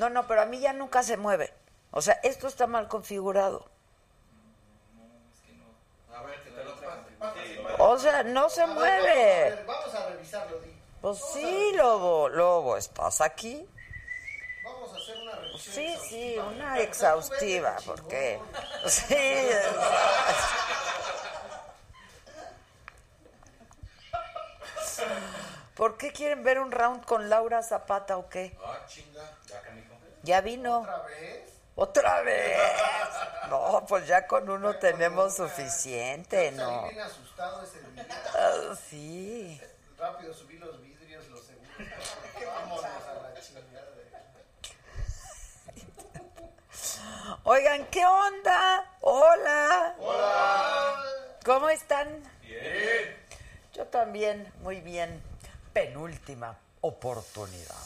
No, no, pero a mí ya nunca se mueve. O sea, esto está mal configurado. A ver, que te lo pase. O sea, no se A ver, mueve. Vamos a revisarlo, Di. Pues sí, lobo, lobo, ¿estás aquí? Vamos a hacer una revisión. Sí, sí, una exhaustiva, porque... Sí. ¿Por qué quieren ver un round con Laura Zapata o qué? Ah, chinga. Ya, canijo. ¿Ya vino? ¿Otra vez? ¿Otra vez? No, pues ya con uno tenemos suficiente, Salí ¿no? bien asustado ese día. Ah, sí. Rápido subí los vidrios, los seguros. Vámonos a la chingada. Oigan, ¿qué onda? Hola. Hola. ¿Cómo están? Bien. Yo también, muy bien. Penúltima oportunidad.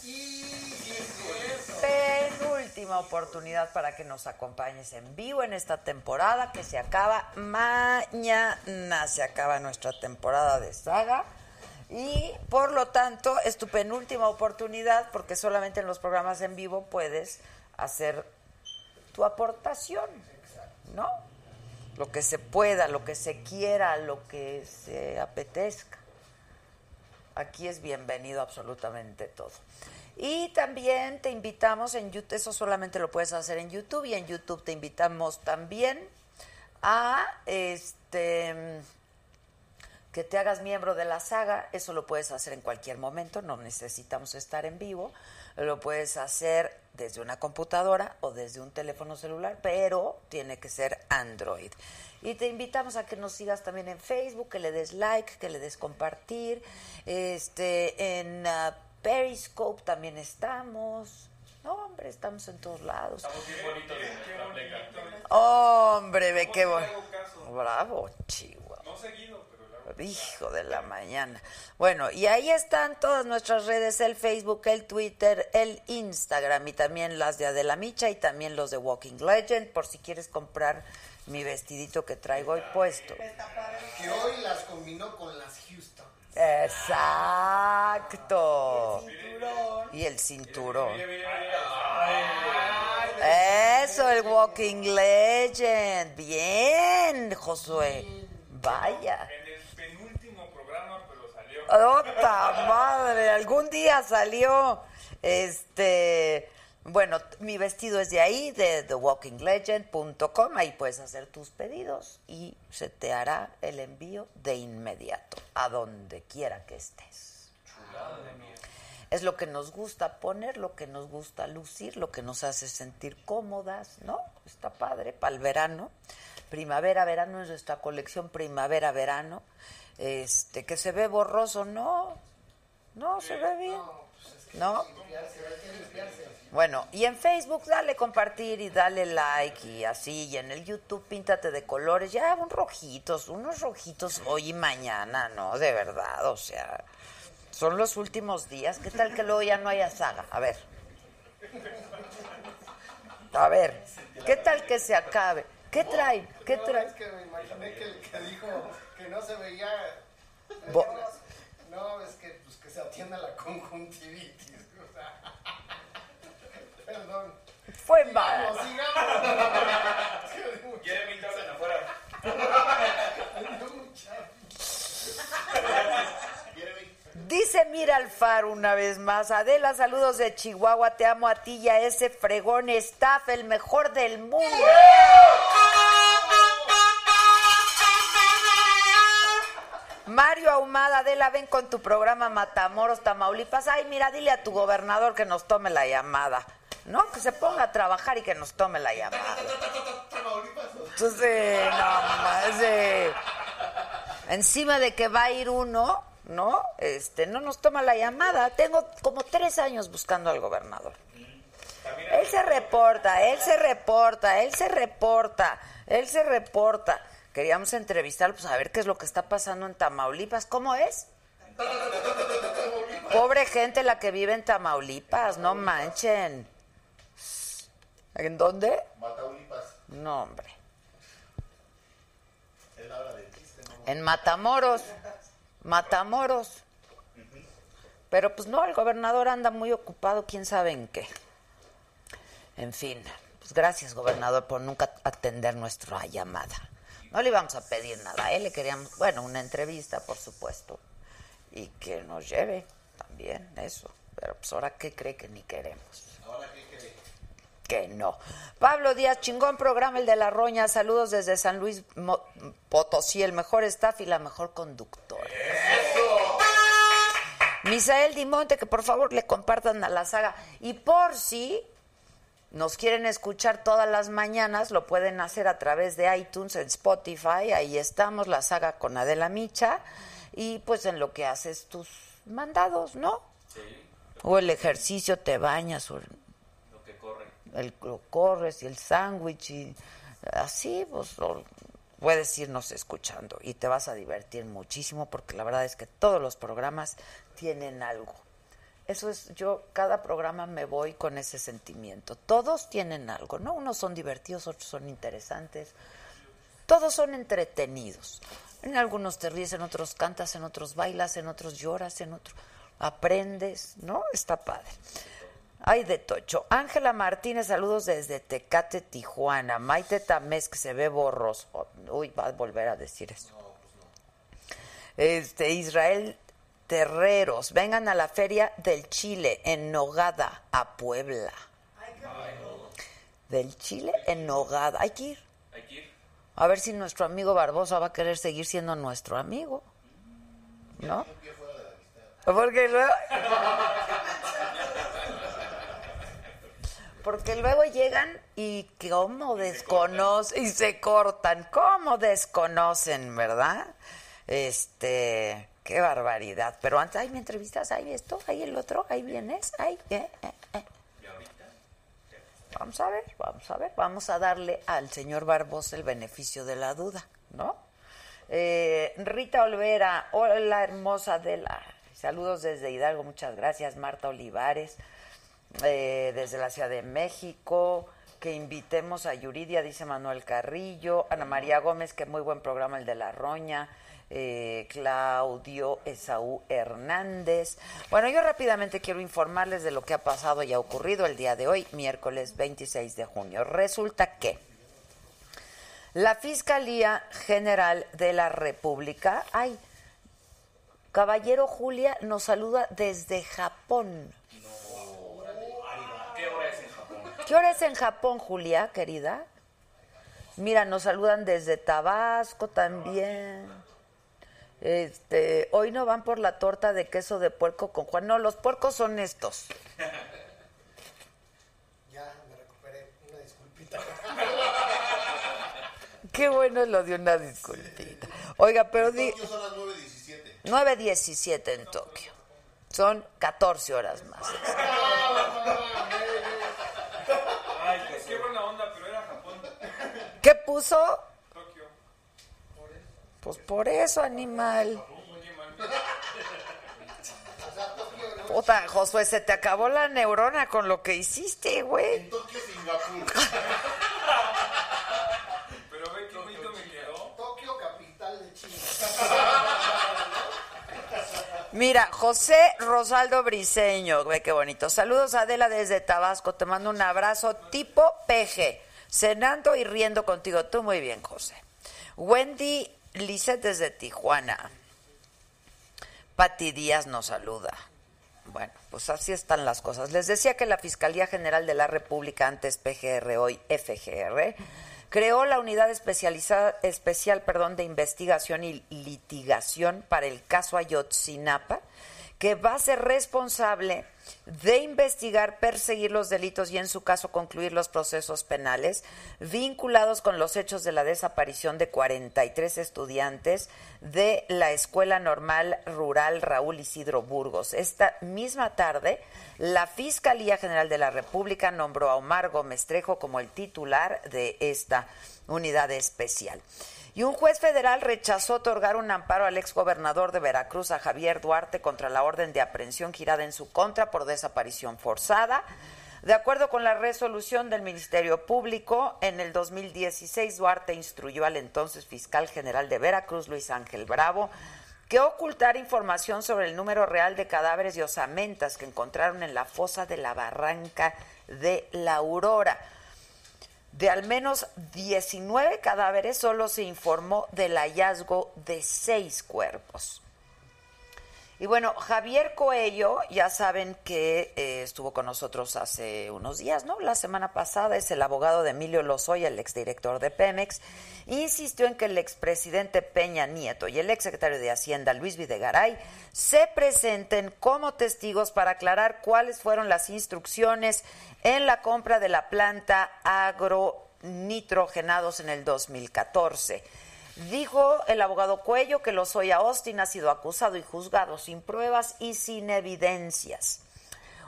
Penúltima oportunidad para que nos acompañes en vivo en esta temporada que se acaba mañana. Se acaba nuestra temporada de saga. Y por lo tanto, es tu penúltima oportunidad porque solamente en los programas en vivo puedes hacer tu aportación, ¿no? Lo que se pueda, lo que se quiera, lo que se apetezca. Aquí es bienvenido absolutamente todo. Y también te invitamos en YouTube, eso solamente lo puedes hacer en YouTube y en YouTube te invitamos también a este que te hagas miembro de la saga, eso lo puedes hacer en cualquier momento, no necesitamos estar en vivo, lo puedes hacer desde una computadora o desde un teléfono celular, pero tiene que ser Android. Y te invitamos a que nos sigas también en Facebook, que le des like, que le des compartir, este en ah, Periscope también estamos. No, hombre, estamos en todos lados. Hombre, ve qué bueno. Bravo, Chihuahua. Hijo de la mañana. Bueno, y ahí están todas nuestras redes, el Facebook, el Twitter, el Instagram y también las de Adela Micha y también los de Walking Legend, por si quieres comprar mi vestidito que traigo hoy puesto. Que hoy las combinó con las Houston. Exacto. Y el cinturón. Eso, el Walking Legend. Bien, Josué. Vaya. En el penúltimo programa, pero salió. ¡Ota madre! Algún día salió. Este. Bueno, mi vestido es de ahí, de thewalkinglegend.com. Ahí puedes hacer tus pedidos y se te hará el envío de inmediato, a donde quiera que estés. Es lo que nos gusta poner, lo que nos gusta lucir, lo que nos hace sentir cómodas, ¿no? Está padre para el verano. Primavera, verano es nuestra colección primavera, verano. Este, que se ve borroso, no. No, se ve bien. ¿No? Bueno, y en Facebook dale compartir y dale like y así, y en el YouTube píntate de colores, ya un rojitos, unos rojitos hoy y mañana, ¿no? De verdad, o sea, son los últimos días, ¿qué tal que luego ya no haya saga? A ver. A ver, ¿qué tal que se acabe? ¿Qué traen? ¿Qué No, traen? es que me imaginé que el que dijo que no se veía. Bo- No, es que, pues, que se atienda la conjuntivitis. o sea. Perdón. Fue Sigamos, mal. sigamos. Jeremy Torres afuera. Dice Mira Alfaro una vez más, Adela, saludos de Chihuahua, te amo a ti y a ese fregón staff, el mejor del mundo. Mario Ahumada, Adela, ven con tu programa Matamoros, Tamaulipas. Ay, mira, dile a tu gobernador que nos tome la llamada. ¿No? Que se ponga a trabajar y que nos tome la llamada. Entonces, no más. Encima de que va a ir uno, ¿no? Este, no nos toma la llamada. Tengo como tres años buscando al gobernador. Él se reporta, él se reporta, él se reporta, él se reporta. Queríamos entrevistarlo, pues a ver qué es lo que está pasando en Tamaulipas. ¿Cómo es? Pobre gente la que vive en Tamaulipas, no manchen. ¿En dónde? Mataulipas. No, hombre. En Matamoros. Matamoros. Pero pues no, el gobernador anda muy ocupado, quién sabe en qué. En fin, pues gracias, gobernador, por nunca atender nuestra llamada. No le íbamos a pedir nada, él le queríamos, bueno, una entrevista, por supuesto, y que nos lleve también eso. Pero pues ahora, ¿qué cree que ni queremos? Que no. Pablo Díaz, chingón programa el de la Roña. Saludos desde San Luis Potosí, el mejor staff y la mejor conductora. Misael Dimonte, que por favor le compartan a la saga. Y por si nos quieren escuchar todas las mañanas, lo pueden hacer a través de iTunes, en Spotify. Ahí estamos, la saga con Adela Micha. Y pues en lo que haces tus mandados, ¿no? O el ejercicio, te bañas, o. el lo corres y el sándwich y así, pues puedes irnos escuchando y te vas a divertir muchísimo porque la verdad es que todos los programas tienen algo. Eso es, yo cada programa me voy con ese sentimiento. Todos tienen algo, ¿no? Unos son divertidos, otros son interesantes. Todos son entretenidos. En algunos te ríes, en otros cantas, en otros bailas, en otros lloras, en otros aprendes, ¿no? Está padre. Ay, de Tocho. Ángela Martínez, saludos desde Tecate, Tijuana. Maite Tamés, que se ve borroso. Uy, va a volver a decir eso. Este, Israel Terreros, vengan a la Feria del Chile en Nogada, a Puebla. Del Chile en Nogada. Hay que ir. Hay que ir. A ver si nuestro amigo Barbosa va a querer seguir siendo nuestro amigo. ¿No? Porque luego. Porque luego llegan y cómo desconocen y se cortan, cómo desconocen, ¿verdad? Este, qué barbaridad. Pero antes, ay, me entrevistas, ahí esto, ahí el otro, ahí vienes, ahí, eh, eh, eh. Vamos a ver, vamos a ver, vamos a darle al señor Barbosa el beneficio de la duda, ¿no? Eh, Rita Olvera, hola hermosa de la... Saludos desde Hidalgo, muchas gracias. Marta Olivares, eh, desde la Ciudad de México. Que invitemos a Yuridia, dice Manuel Carrillo. Ana María Gómez, que muy buen programa el de La Roña. Eh, Claudio Esaú Hernández. Bueno, yo rápidamente quiero informarles de lo que ha pasado y ha ocurrido el día de hoy, miércoles 26 de junio. Resulta que la Fiscalía General de la República, ay, Caballero Julia nos saluda desde Japón. ¿Qué hora es en Japón? ¿Qué hora es en Japón, Julia, querida? Mira, nos saludan desde Tabasco también. Este, hoy no van por la torta de queso de puerco con Juan. No, los puercos son estos. Ya me recuperé. Una disculpita. Qué bueno es lo de una disculpita. Oiga, pero di Tokio son las 9.17. 9.17 en Tokio. Son 14 horas más. puso? Tokio. Pues por eso, animal. Puta, Josué, se te acabó la neurona con lo que hiciste, güey. Tokio, Singapur. Pero ve qué bonito me quedó. Tokio, capital de China. Mira, José Rosaldo Briseño, ve qué bonito. Saludos Adela desde Tabasco, te mando un abrazo tipo peje, cenando y riendo contigo. Tú muy bien, José. Wendy Lisset desde Tijuana. Pati Díaz nos saluda. Bueno, pues así están las cosas. Les decía que la Fiscalía General de la República, antes PGR, hoy FGR, creó la unidad especializada, especial perdón, de investigación y litigación para el caso Ayotzinapa, que va a ser responsable de investigar, perseguir los delitos y en su caso concluir los procesos penales vinculados con los hechos de la desaparición de 43 estudiantes de la Escuela Normal Rural Raúl Isidro Burgos. Esta misma tarde, la Fiscalía General de la República nombró a Omar Gómez Trejo como el titular de esta unidad especial. Y un juez federal rechazó otorgar un amparo al exgobernador de Veracruz, a Javier Duarte, contra la orden de aprehensión girada en su contra por desaparición forzada. De acuerdo con la resolución del Ministerio Público, en el 2016 Duarte instruyó al entonces fiscal general de Veracruz, Luis Ángel Bravo, que ocultar información sobre el número real de cadáveres y osamentas que encontraron en la fosa de la barranca de la Aurora. De al menos 19 cadáveres solo se informó del hallazgo de seis cuerpos. Y bueno, Javier Coello, ya saben que eh, estuvo con nosotros hace unos días, ¿no? La semana pasada es el abogado de Emilio Lozoya, el exdirector de Pemex, insistió en que el expresidente Peña Nieto y el exsecretario de Hacienda, Luis Videgaray, se presenten como testigos para aclarar cuáles fueron las instrucciones en la compra de la planta agronitrogenados en el 2014. Dijo el abogado Cuello que Lozoya Austin ha sido acusado y juzgado sin pruebas y sin evidencias.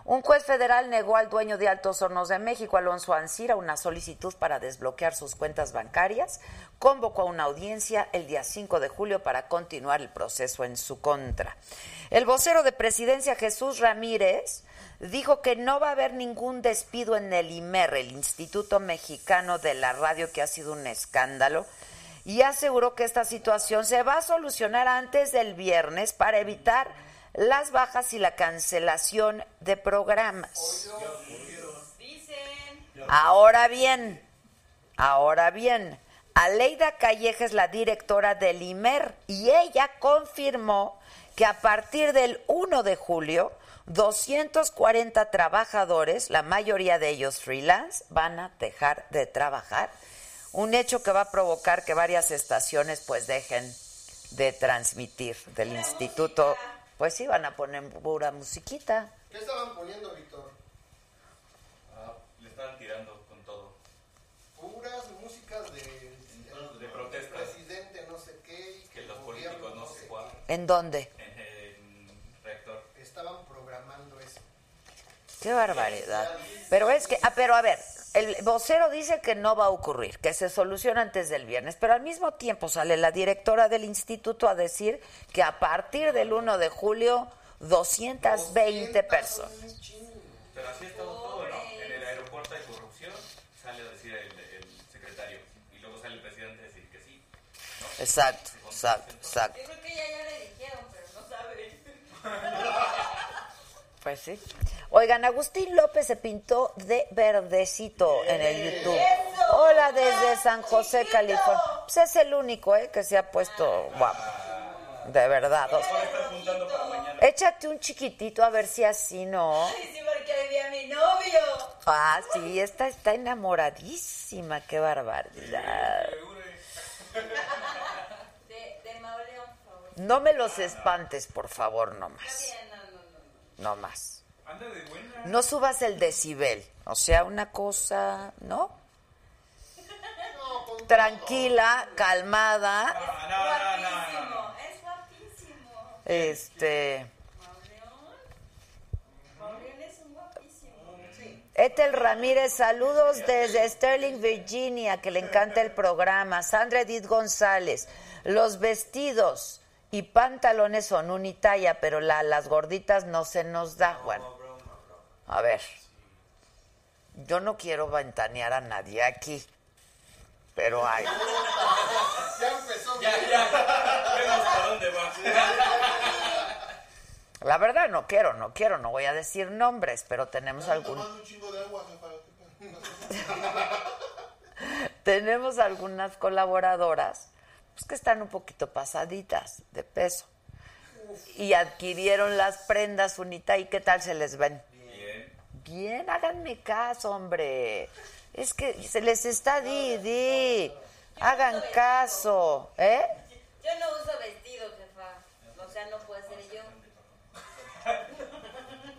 Un juez federal negó al dueño de Altos Hornos de México, Alonso Ancira, una solicitud para desbloquear sus cuentas bancarias. Convocó a una audiencia el día 5 de julio para continuar el proceso en su contra. El vocero de presidencia, Jesús Ramírez, dijo que no va a haber ningún despido en el IMER, el Instituto Mexicano de la Radio, que ha sido un escándalo y aseguró que esta situación se va a solucionar antes del viernes para evitar las bajas y la cancelación de programas. Ahora bien, ahora bien, Aleida Calleja es la directora del IMER y ella confirmó que a partir del 1 de julio 240 trabajadores, la mayoría de ellos freelance, van a dejar de trabajar un hecho que va a provocar que varias estaciones pues dejen de transmitir del instituto. Pues sí, van a poner pura musiquita. ¿Qué estaban poniendo, Víctor? Ah, le estaban tirando con todo. Puras músicas de, De protesta. presidente no sé qué. y Que los gobierno políticos no sé cuál. ¿En dónde? En, en reactor. Estaban programando eso. Qué barbaridad. Pero es que, ah, pero a ver, el vocero dice que no va a ocurrir, que se soluciona antes del viernes, pero al mismo tiempo sale la directora del instituto a decir que a partir del 1 de julio 220 personas. Pero así estado todo, ¿no? En el aeropuerto hay corrupción, sale a decir el, el secretario. Y luego sale el presidente a decir que sí. Exacto, exacto, exacto. Yo creo que ya, ya le dijeron, pero no saben. Pues sí. Oigan, Agustín López se pintó de verdecito en el YouTube. Hola desde San José, California. Pues es el único, ¿eh? Que se ha puesto guapo. De verdad. o sea, échate un chiquitito a ver si así, ¿no? Sí, porque ahí vi a mi novio. Ah, sí, esta está enamoradísima, qué barbaridad. De, de Mauleón, por favor. No me los espantes, por favor, no más. bien, no, no, no. No más. Anda de buena. No subas el decibel. O sea, una cosa, ¿no? Tranquila, calmada. Guapísimo, es guapísimo. Este. Mauleón. Mauleón es un guapísimo. Sí. Ethel Ramírez, saludos desde Sterling, Virginia, que le encanta el programa. Sandra Edith González, los vestidos y pantalones son unitalla, pero la, las gorditas no se nos da. Bueno, a ver, yo no quiero ventanear a nadie aquí, pero hay. Ya empezó. Ya, ya. Vemos para dónde va. La verdad no quiero, no quiero, no voy a decir nombres, pero tenemos algún, tenemos algunas colaboradoras pues, que están un poquito pasaditas de peso y adquirieron las prendas unita y qué tal se les ven. Bien. Háganme caso, hombre. Es que se les está di, di. Hagan caso, ¿eh? Yo no uso vestido, jefa. O sea, no puedo ser yo.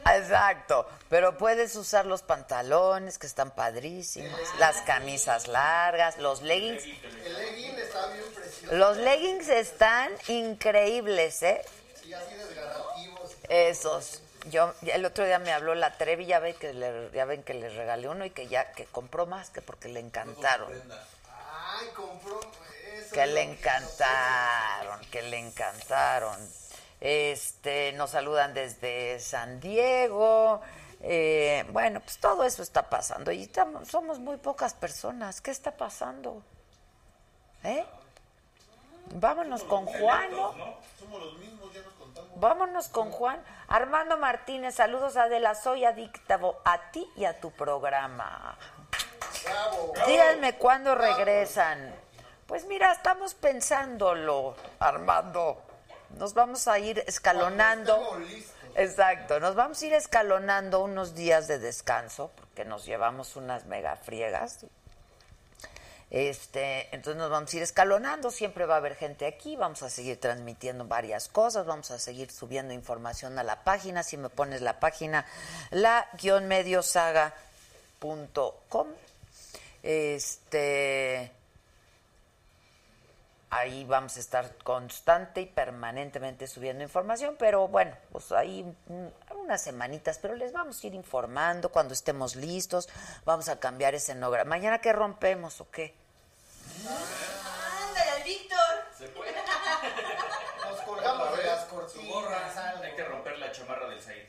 Exacto, pero puedes usar los pantalones que están padrísimos, las camisas largas, los leggings. El legging está bien precioso. Los leggings están increíbles, ¿eh? Sí, así desgarrativos. Esos. Yo el otro día me habló la Trevi, ya ven que le, ya ven que le regalé uno y que ya que compró más que porque le encantaron, Ay, compró eso. que le encantaron, que le encantaron. Este, nos saludan desde San Diego. eh, bueno, pues todo eso está pasando y estamos- somos muy pocas personas. ¿Qué está pasando? ¿Eh? Vámonos con Juan. Vámonos con Juan. Armando Martínez, saludos Adela, soy adicto a ti y a tu programa. Díganme cuándo regresan. Pues mira, estamos pensándolo, Armando. Nos vamos a ir escalonando. Exacto, nos vamos a ir escalonando unos días de descanso, porque nos llevamos unas mega friegas. Este, entonces nos vamos a ir escalonando, siempre va a haber gente aquí, vamos a seguir transmitiendo varias cosas, vamos a seguir subiendo información a la página, si me pones la página, la-mediosaga.com. Este, ahí vamos a estar constante y permanentemente subiendo información, pero bueno, pues ahí mm, unas semanitas, pero les vamos a ir informando cuando estemos listos, vamos a cambiar escenografía. ¿Mañana qué rompemos o qué? Ándale, al Víctor. Se puede. Nos colgamos de las cortinas. Hay que romper la chamarra del Zaid.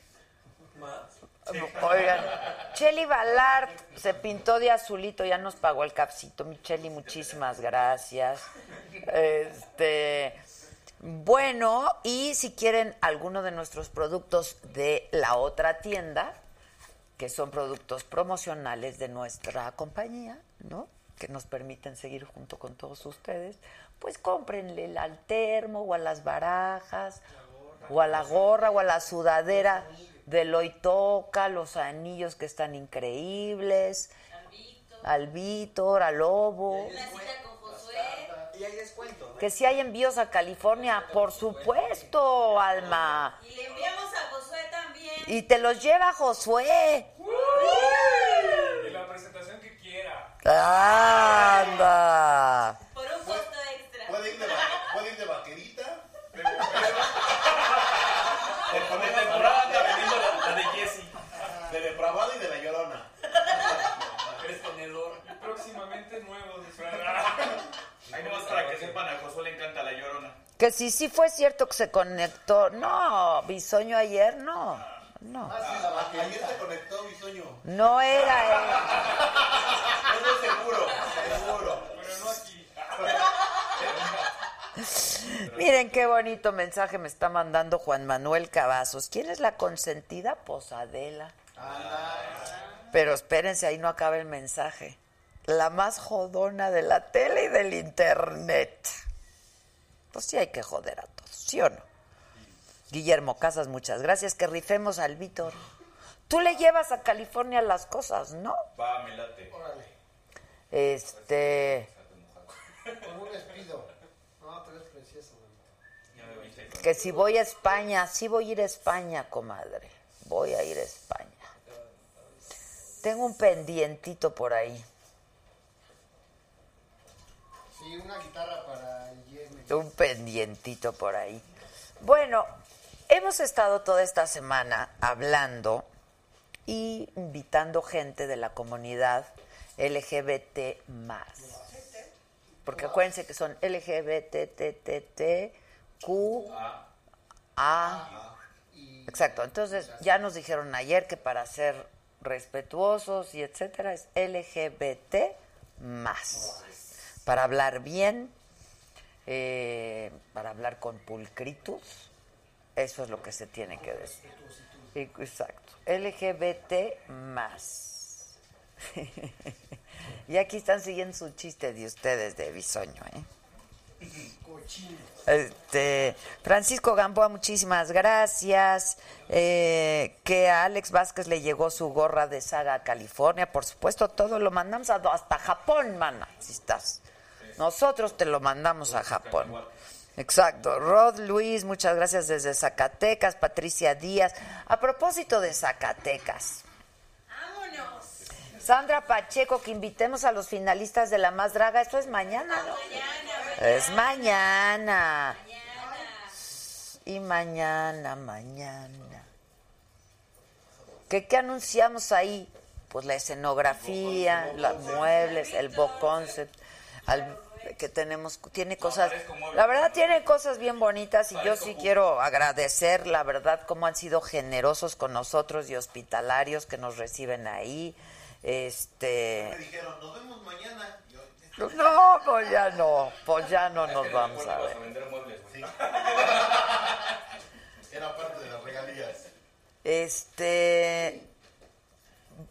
Más. Oigan, Cheli Balart se pintó de azulito, ya nos pagó el capsito. Mi Cheli, muchísimas gracias. Este, bueno, y si quieren alguno de nuestros productos de la otra tienda, que son productos promocionales de nuestra compañía, ¿no? Que nos permiten seguir junto con todos ustedes, pues cómprenle al termo o a las barajas o a la gorra o a la sudadera de Loitoca, los anillos que están increíbles, Al Víctor. al Víctor, al Lobo. Una cita con Josué. Y hay descuento. Que si hay envíos a California, por supuesto, Alma. Y le enviamos a Josué también. Y te los lleva Josué. Y la presentación que quiera. Anda. Por un costo extra. Puede ir de, va- puede ir de vaquerita. De por la temporada anda vendiendo la, la de Jesse. De depravada y de la llorona. Eres tenedor. Y próximamente nuevos. Ahí nomás para que sepan, a Josué le encanta la llorona. Que si sí fue cierto que se conectó. No, Bisoño ayer no. No. Ah, sí, la. Ayer se conectó Bisoño. No era él. Eso es seguro, seguro. Pero no aquí. Miren qué bonito mensaje me está mandando Juan Manuel Cavazos. ¿Quién es la consentida? Posadela. Pero espérense, ahí no acaba el mensaje. La más jodona de la tele y del internet. Pues sí hay que joder a todos, ¿sí o no? Guillermo Casas, muchas gracias. Que rifemos al Víctor. Tú le llevas a California las cosas, ¿no? Va, me late. Este, Como un despido. No, pero es precioso, mamita. que si voy a España, sí voy a ir a España, comadre. Voy a ir a España. Tengo un pendientito por ahí. Sí, una guitarra para el. Un pendientito por ahí. Bueno, hemos estado toda esta semana hablando y invitando gente de la comunidad LGBT más. Porque acuérdense que son LGBT, Q, A. Exacto. Entonces ya nos dijeron ayer que para ser respetuosos y etcétera es LGBT más. Para hablar bien, eh, para hablar con pulcritus, eso es lo que se tiene que decir. Exacto. LGBT más. y aquí están siguiendo su chiste de ustedes de bisoño, ¿eh? Este, Francisco Gamboa, muchísimas gracias. Eh, que a Alex Vázquez le llegó su gorra de saga a California. Por supuesto, todo lo mandamos hasta Japón, mana, si estás. Nosotros te lo mandamos a Japón. Exacto. Rod Luis, muchas gracias desde Zacatecas. Patricia Díaz. A propósito de Zacatecas. ¡Vámonos! Sandra Pacheco, que invitemos a los finalistas de La Más Draga. Esto es mañana, ¿no? Es mañana. Y mañana, mañana. ¿Qué, qué anunciamos ahí? Pues la escenografía, los muebles, el book concept, al- que tenemos, tiene cosas, la verdad tiene cosas bien bonitas y yo sí quiero agradecer, la verdad, cómo han sido generosos con nosotros y hospitalarios que nos reciben ahí. Este, Me dijeron, nos vemos mañana. Yo, no, pues ya no, pues ya no nos vamos a ver. a muebles. Era parte de las regalías. Este.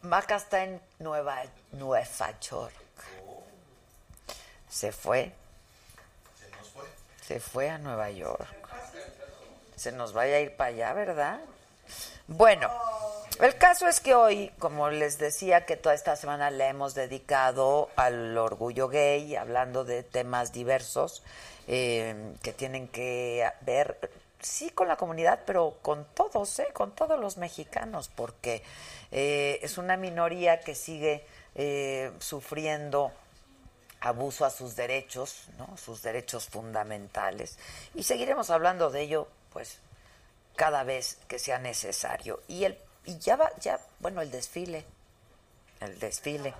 Maca está en Nueva, Nueva York. Se fue. Se nos fue. Se fue a Nueva York. Se nos vaya a ir para allá, ¿verdad? Bueno, el caso es que hoy, como les decía, que toda esta semana le hemos dedicado al orgullo gay, hablando de temas diversos eh, que tienen que ver, sí, con la comunidad, pero con todos, ¿eh? con todos los mexicanos, porque eh, es una minoría que sigue eh, sufriendo abuso a sus derechos, ¿no? sus derechos fundamentales. Y seguiremos hablando de ello, pues, cada vez que sea necesario. Y el y ya va, ya, bueno, el desfile, el desfile,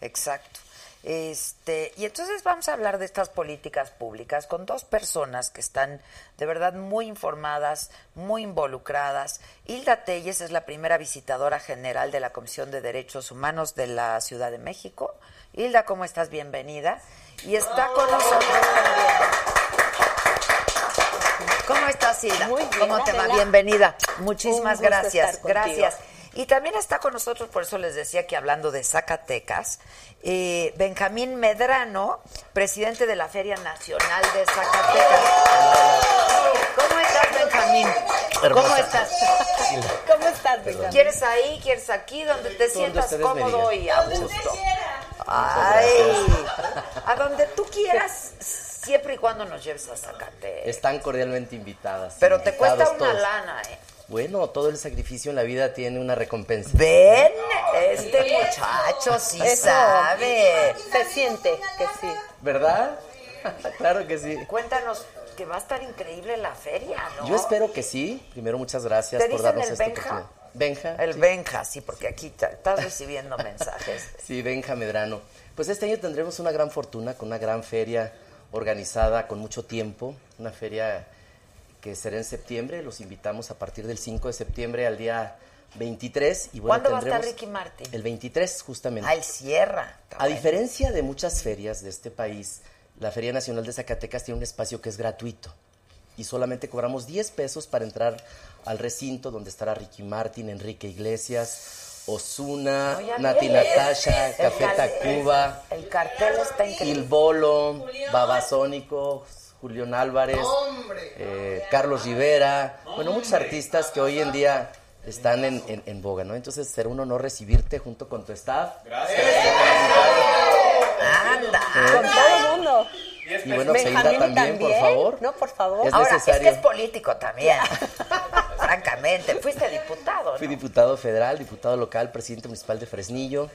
exacto. Este, y entonces vamos a hablar de estas políticas públicas con dos personas que están de verdad muy informadas, muy involucradas. Hilda Telles es la primera visitadora general de la Comisión de Derechos Humanos de la Ciudad de México. Hilda, ¿cómo estás? Bienvenida. Y está con nosotros también. ¿Cómo estás, Hilda? Muy bien, ¿Cómo te va? Bienvenida. Muchísimas Un gusto gracias. estar. Gracias. Y también está con nosotros, por eso les decía que hablando de Zacatecas, eh, Benjamín Medrano, presidente de la Feria Nacional de Zacatecas. ¿Cómo estás, Benjamín? ¿Cómo Hermosa. estás? ¿Cómo estás, Benjamín? ¿Quieres ahí? ¿Quieres aquí? Donde te sientas cómodo y a gusto. Ay, a donde tú quieras, siempre y cuando nos lleves a Zacatecas. Están cordialmente invitadas. Pero te cuesta una todos. lana, ¿eh? Bueno, todo el sacrificio en la vida tiene una recompensa. Ven, este muchacho sí Eso. sabe. Se siente que sí. ¿Verdad? claro que sí. Cuéntanos que va a estar increíble la feria, ¿no? Yo espero que sí. Primero, muchas gracias ¿Te por dicen darnos el esta Benja? oportunidad. Benja. El Benja, sí, porque aquí estás recibiendo mensajes. Sí, Benja Medrano. Pues este año tendremos una gran fortuna con una gran feria organizada con mucho tiempo. Una feria que será en septiembre. Los invitamos a partir del 5 de septiembre al día 23. Y bueno, ¿Cuándo va a estar Ricky Martin? El 23, justamente. El Sierra. Está A diferencia de muchas ferias de este país, la Feria Nacional de Zacatecas tiene un espacio que es gratuito y solamente cobramos 10 pesos para entrar al recinto donde estará Ricky Martin, Enrique Iglesias, Osuna, Oye, Nati Natasha, el Café car- Tacuba, El cartel está Il increíble. Bolo, Babasónico, Julián Álvarez, ¡Hombre! eh, Carlos Rivera, bueno, muchos artistas que hoy en día están en, en, en boga, ¿no? Entonces será un honor recibirte junto con tu staff. Gracias. Anda. Con todo el mundo. Y bueno, Seida Benjamín también, por favor. No, por favor. Es Ahora, necesario. es que es político también. Francamente, fuiste diputado, ¿no? Fui diputado federal, diputado local, presidente municipal de Fresnillo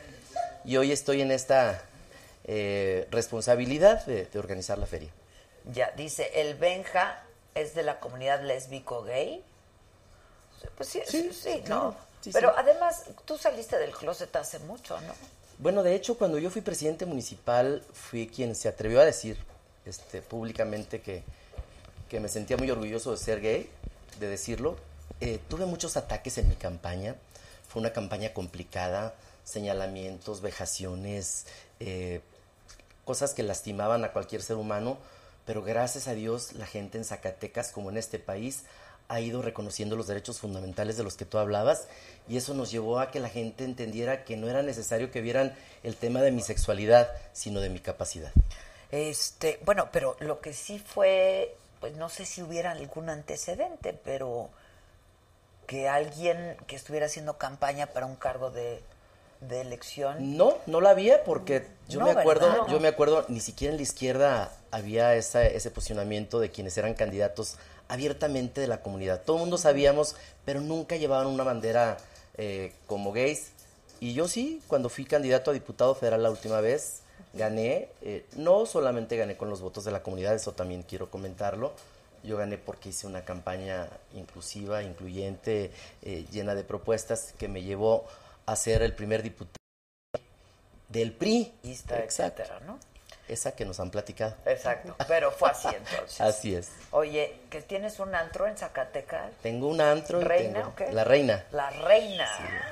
y hoy estoy en esta eh, responsabilidad de, de organizar la feria. Ya, dice, el Benja es de la comunidad lésbico-gay. Pues sí, sí, sí, claro. ¿no? Sí, Pero sí. además, tú saliste del closet hace mucho, ¿no? Bueno, de hecho, cuando yo fui presidente municipal, fui quien se atrevió a decir este, públicamente que, que me sentía muy orgulloso de ser gay, de decirlo. Eh, tuve muchos ataques en mi campaña. Fue una campaña complicada, señalamientos, vejaciones, eh, cosas que lastimaban a cualquier ser humano, pero gracias a Dios la gente en Zacatecas, como en este país, ha ido reconociendo los derechos fundamentales de los que tú hablabas y eso nos llevó a que la gente entendiera que no era necesario que vieran el tema de mi sexualidad, sino de mi capacidad. Este, bueno, pero lo que sí fue, pues no sé si hubiera algún antecedente, pero que alguien que estuviera haciendo campaña para un cargo de, de elección. No, no la había porque yo No, me acuerdo, ¿verdad? yo me acuerdo, ni siquiera en la izquierda había esa, ese posicionamiento de quienes eran candidatos abiertamente de la comunidad. Todo el mundo sabíamos, pero nunca llevaban una bandera eh, como gays. Y yo sí, cuando fui candidato a diputado federal la última vez, gané. eh, no solamente gané con los votos de la comunidad, eso también quiero comentarlo. Yo gané porque hice una campaña inclusiva, incluyente, eh, llena de propuestas que me llevó a ser el primer diputado del PRI. Exacto. etcétera, ¿no? Esa que nos han platicado. Exacto, pero fue así entonces. Así es. Oye, que tienes un antro en Zacatecas. Tengo un antro ¿Reina tengo- o qué? La reina. La reina.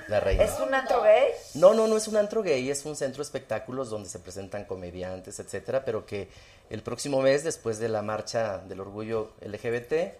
La reina. ¿Es un antro gay? No, no, no es un antro gay, es un centro de espectáculos donde se presentan comediantes, etcétera, pero que el próximo mes, después de la marcha del orgullo LGBT,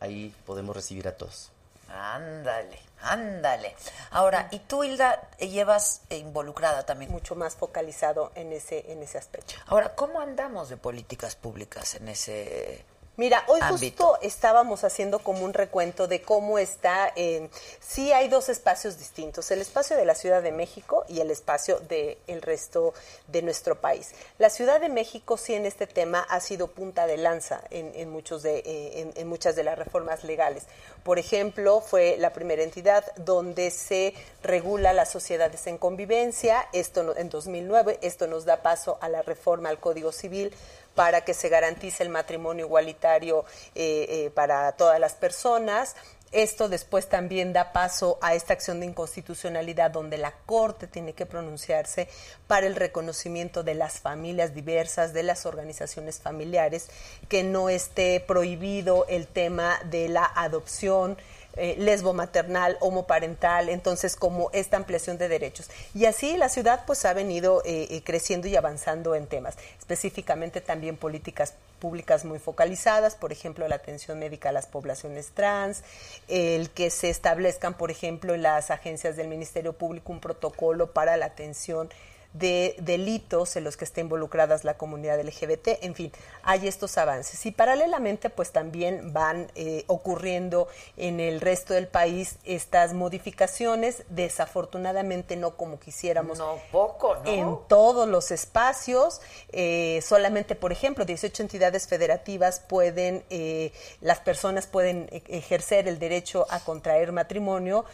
ahí podemos recibir a todos. Ándale, ándale. Ahora, ¿y tú, Hilda, llevas involucrada también? Mucho más focalizado en ese, en ese aspecto. Ahora, ¿cómo andamos de políticas públicas en ese Mira, hoy ámbito? justo estábamos haciendo como un recuento de cómo está. En, sí hay dos espacios distintos, el espacio de la Ciudad de México y el espacio del el resto de nuestro país. La Ciudad de México sí en este tema ha sido punta de lanza en, en muchos de, eh, en, en muchas de las reformas legales. Por ejemplo, fue la primera entidad donde se regula las sociedades en convivencia, esto no- en 2009, esto nos da paso a la reforma al Código Civil para que se garantice el matrimonio igualitario eh, eh, para todas las personas. Esto después también da paso a esta acción de inconstitucionalidad donde la Corte tiene que pronunciarse para el reconocimiento de las familias diversas, de las organizaciones familiares, que no esté prohibido el tema de la adopción, eh, lesbo maternal, homoparental, entonces como esta ampliación de derechos. Y así la ciudad pues ha venido eh, eh, creciendo y avanzando en temas, específicamente también políticas públicas muy focalizadas, por ejemplo, la atención médica a las poblaciones trans, el que se establezcan, por ejemplo, en las agencias del Ministerio Público un protocolo para la atención de delitos en los que está involucradas la comunidad LGBT, en fin, hay estos avances. Y paralelamente, pues también van eh, ocurriendo en el resto del país estas modificaciones, desafortunadamente no como quisiéramos. No, poco, ¿no? En todos los espacios, eh, solamente, por ejemplo, 18 entidades federativas pueden, eh, las personas pueden e- ejercer el derecho a contraer matrimonio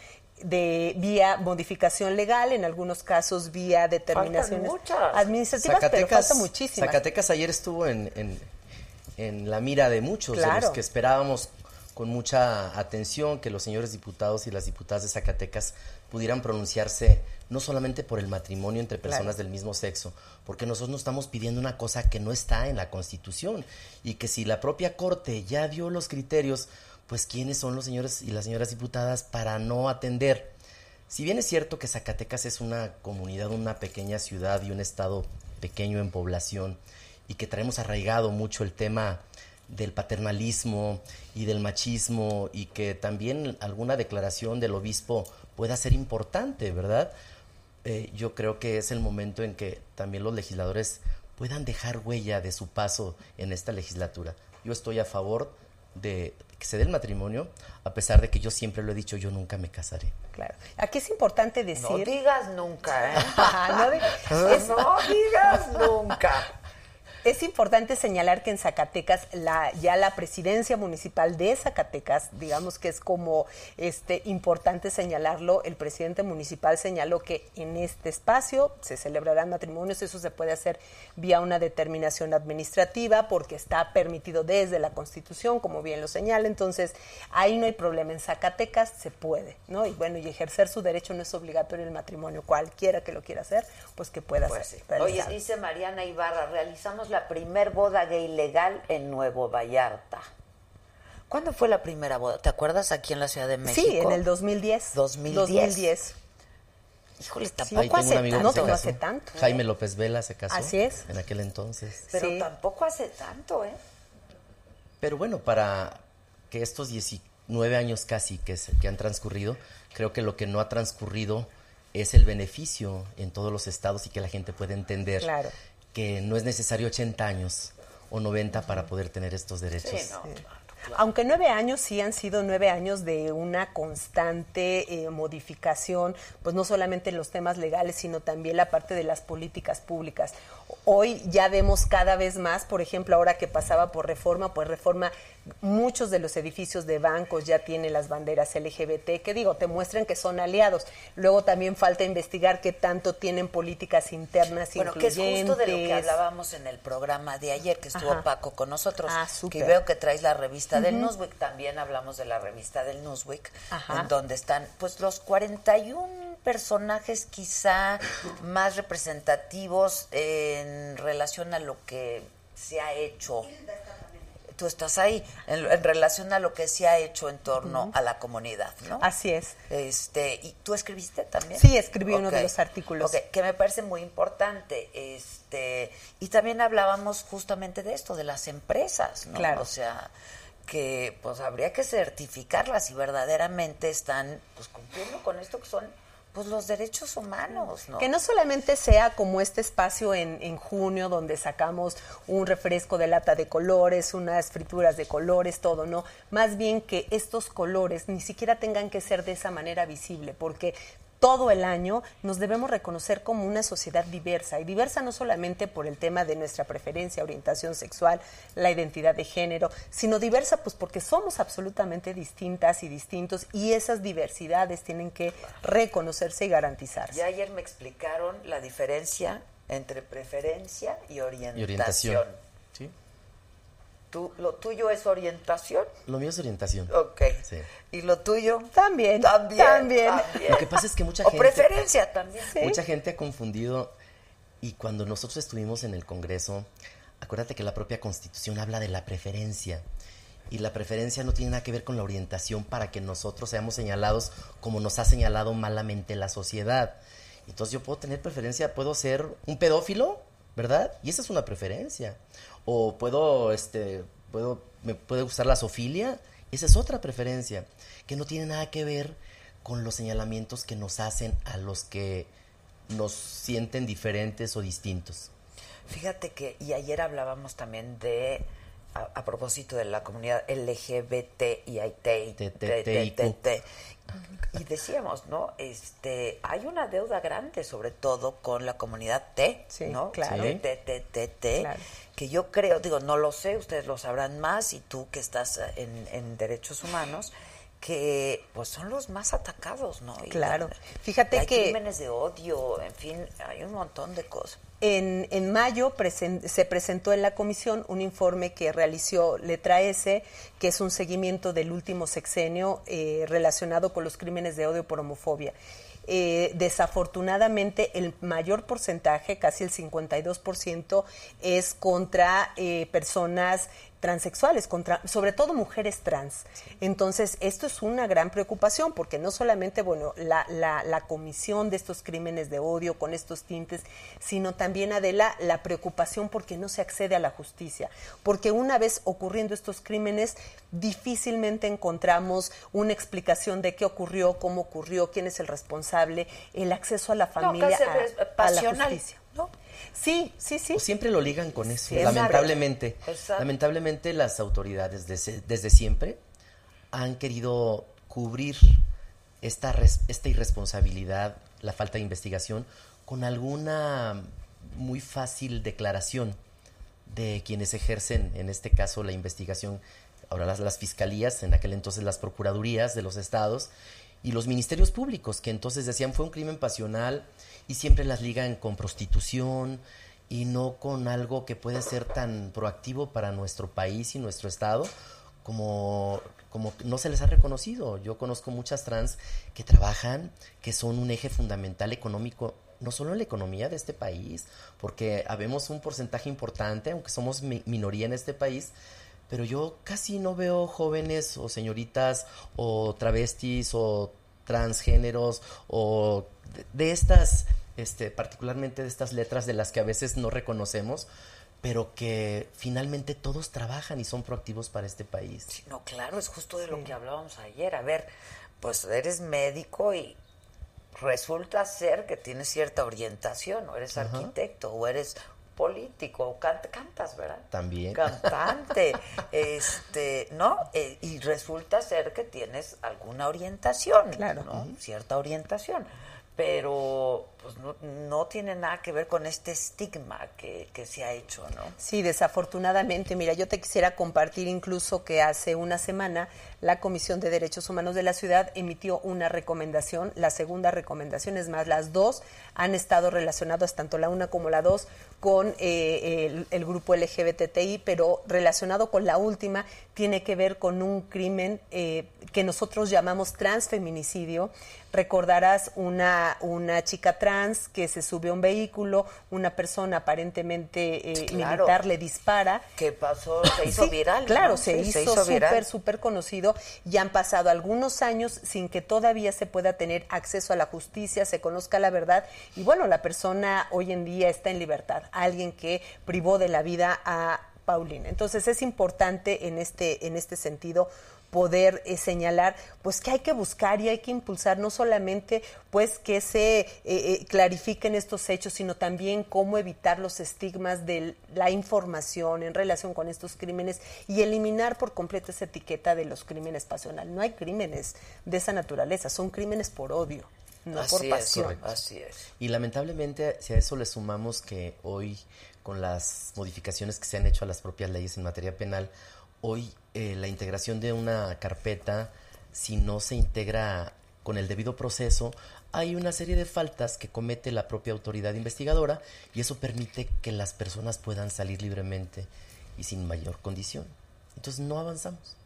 de vía modificación legal, en algunos casos vía determinaciones administrativas, pero falta muchísimas. Zacatecas ayer estuvo en, en- en la mira de muchos, de los que esperábamos con mucha atención que los señores diputados y las diputadas de Zacatecas pudieran pronunciarse no solamente por el matrimonio entre personas Claro. del mismo sexo, porque nosotros no estamos pidiendo una cosa que no está en la Constitución y que si la propia Corte ya dio los criterios, pues quiénes son los señores y las señoras diputadas para no atender. Si bien es cierto que Zacatecas es una comunidad, una pequeña ciudad y un estado pequeño en población y que traemos arraigado mucho el tema del paternalismo y del machismo y que también alguna declaración del obispo pueda ser importante, ¿verdad? Eh, yo creo que es el momento en que también los legisladores puedan dejar huella de su paso en esta legislatura. Yo estoy a favor de que se dé el matrimonio, a pesar de que yo siempre lo he dicho, yo nunca me casaré. Claro. Aquí es importante decir. No digas nunca, ¿eh? no, di- es- no digas nunca. Es importante señalar que en Zacatecas la, ya la presidencia municipal de Zacatecas, digamos que es como este importante señalarlo, el presidente municipal señaló que en este espacio se celebrarán matrimonios, eso se puede hacer vía una determinación administrativa porque está permitido desde la Constitución, como bien lo señala, entonces ahí no hay problema, en Zacatecas se puede, ¿no? Y bueno, y ejercer su derecho no es obligatorio el matrimonio, cualquiera que lo quiera hacer, pues que pueda Pues sí. Oye, dice Mariana Ibarra, realizamos la primer boda gay legal en Nuevo Vallarta. ¿Cuándo fue la primera boda? ¿Te acuerdas aquí en la Ciudad de México? Sí, en el 2010. 2010. 2010. Híjole, tampoco hace tanto. no hace. Jaime López Vela se casó. Así es. En aquel entonces. Pero Sí. tampoco hace tanto, ¿eh? Pero bueno, para que estos 19 años casi que, se- que han transcurrido, creo que lo que no ha transcurrido es el beneficio en todos los estados y que la gente puede entender Claro. que no es necesario 80 años o 90 para poder tener estos derechos. Sí, no. Aunque nueve años sí han sido nueve años de una constante eh, modificación, pues no solamente en los temas legales, sino también la parte de las políticas públicas. Hoy ya vemos cada vez más, por ejemplo, ahora que pasaba por reforma, pues reforma, muchos de los edificios de bancos ya tienen las banderas LGBT, que digo, te muestran que son aliados. Luego también falta investigar qué tanto tienen políticas internas Bueno, que es incluyentes. justo de lo que hablábamos en el programa de ayer, que estuvo Ajá. Paco con nosotros. Ah, que veo que traes la revista del. Newsweek. También hablamos de la revista del Newsweek, Ajá. en donde están pues los 41 personajes quizá más representativos en relación a lo que se ha hecho. Tú estás ahí, en, en relación a lo que se ha hecho en torno a la comunidad, ¿no? Así es. Este, ¿y tú escribiste también? Sí, escribí uno de los artículos. Ok, que me parece muy importante. Este, y también hablábamos justamente de esto, de las empresas, ¿no? Claro. O sea, que pues habría que certificarlas si verdaderamente están pues cumpliendo con esto que son pues los derechos humanos, ¿no? Que no solamente sea como este espacio en, en junio donde sacamos un refresco de lata de colores, unas frituras de colores, todo, ¿no? Más bien que estos colores ni siquiera tengan que ser de esa manera visible, porque todo el año nos debemos reconocer como una sociedad diversa, y diversa no solamente por el tema de nuestra preferencia, orientación sexual, la identidad de género, sino diversa pues porque somos absolutamente distintas y distintos, y esas diversidades tienen que reconocerse y garantizarse. Ya ayer me explicaron la diferencia entre preferencia y orientación. Y orientación. ¿Sí? ¿Tú, ¿Lo tuyo es orientación? Lo mío es orientación. Ok. Sí. ¿Y lo tuyo? También. También. Lo que pasa es que mucha o gente... preferencia también. Mucha gente ha confundido y cuando nosotros estuvimos en el Congreso, acuérdate que la propia Constitución habla de la preferencia y la preferencia no tiene nada que ver con la orientación para que nosotros seamos señalados como nos ha señalado malamente la sociedad. Entonces yo puedo tener preferencia, puedo ser un pedófilo, ¿verdad? Y esa es una preferencia. O puedo, este, puedo, me puede gustar la sofilia, esa es otra preferencia, que no tiene nada que ver con los señalamientos que nos hacen a los que nos sienten diferentes o distintos. Fíjate que, y ayer hablábamos también de, a, a propósito de la comunidad LGBT y decíamos, ¿no? Este, hay una deuda grande, sobre todo con la comunidad T, Sí, ¿no? claro. Sí. T, T, T, T, Claro. que yo creo, digo, no lo sé, ustedes lo sabrán más, y tú que estás en, en derechos humanos, que pues son los más atacados, ¿no? Y Claro. la- Fíjate hay que- crímenes de odio, en fin, hay un montón de cosas. En, en mayo se presentó en la comisión un informe que realizó Letra S, que es un seguimiento del último sexenio eh, relacionado con los crímenes de odio por homofobia. Eh, desafortunadamente, el mayor porcentaje, casi el 52%, es contra eh, personas transexuales, contra, sobre todo mujeres trans. Entonces, esto es una gran preocupación porque no solamente, bueno, la, la, la comisión de estos crímenes de odio con estos tintes, sino también, Adela, la preocupación porque no se accede a la justicia. Porque una vez ocurriendo estos crímenes, difícilmente encontramos una explicación de qué ocurrió, cómo ocurrió, quién es el responsable, el acceso a la familia, a- la justicia. Sí, sí, sí. O siempre lo ligan con eso, Sí, lamentablemente. Exacto. Lamentablemente las autoridades desde, desde siempre han querido cubrir esta, res- esta irresponsabilidad, la falta de investigación, con alguna muy fácil declaración de quienes ejercen, en este caso, la investigación, ahora las, las fiscalías, en aquel entonces las procuradurías de los estados y los ministerios públicos, que entonces decían fue un crimen pasional y siempre las ligan con prostitución y no con algo que puede ser tan proactivo para nuestro país y nuestro estado como, como no se les ha reconocido. Yo conozco muchas trans que trabajan, que son un eje fundamental económico, no solo en la economía de este país, porque habemos un porcentaje importante, aunque somos mi- minoría en este país, pero yo casi no veo jóvenes o señoritas o travestis o transgéneros o de, de estas, este, particularmente de estas letras de las que a veces no reconocemos, pero que finalmente todos trabajan y son proactivos para este país. No, claro, es justo de lo que hablábamos ayer. A ver, pues eres médico y resulta ser que tienes cierta orientación, o eres Ajá. arquitecto, o eres político, o can- cantas, ¿verdad? También. Cantante, este, ¿no? Eh, y resulta ser que tienes alguna orientación, Claro. ¿no? Cierta orientación. Pero pues no, no tiene nada que ver con este estigma que, que se ha hecho, ¿no? Sí, desafortunadamente. Mira, yo te quisiera compartir incluso que hace una semana la Comisión de Derechos Humanos de la ciudad emitió una recomendación, la segunda recomendación, es más, las dos han estado relacionadas, tanto la una como la dos, con eh, el, grupo LGBTI, pero relacionado con la última tiene que ver con un crimen eh, que nosotros llamamos transfeminicidio. Recordarás una, una chica trans que se sube a un vehículo, una persona aparentemente eh, Claro. militar le dispara. ¿Qué pasó? Se hizo Sí, viral. Claro, ¿no? se, Sí, hizo viral. súper, súper conocido y han pasado algunos años sin que todavía se pueda tener acceso a la justicia, se conozca la verdad y bueno, la persona hoy en día está en libertad, alguien que privó de la vida a Paulina. Entonces es importante en este, en este sentido poder eh, señalar pues que hay que buscar y hay que impulsar no solamente pues que se eh, eh, clarifiquen estos hechos sino también cómo evitar los estigmas de la información en relación con estos crímenes y eliminar por completo esa etiqueta de los crímenes pasionales no hay crímenes de esa naturaleza son crímenes por odio no por es, pasión correcto. Así es. Y lamentablemente, si a eso le sumamos que hoy, con las modificaciones que se han hecho a las propias leyes en materia penal, hoy eh, la integración de una carpeta, si no se integra con el debido proceso, hay una serie de faltas que comete la propia autoridad investigadora y eso permite que las personas puedan salir libremente y sin mayor condición. Entonces no avanzamos.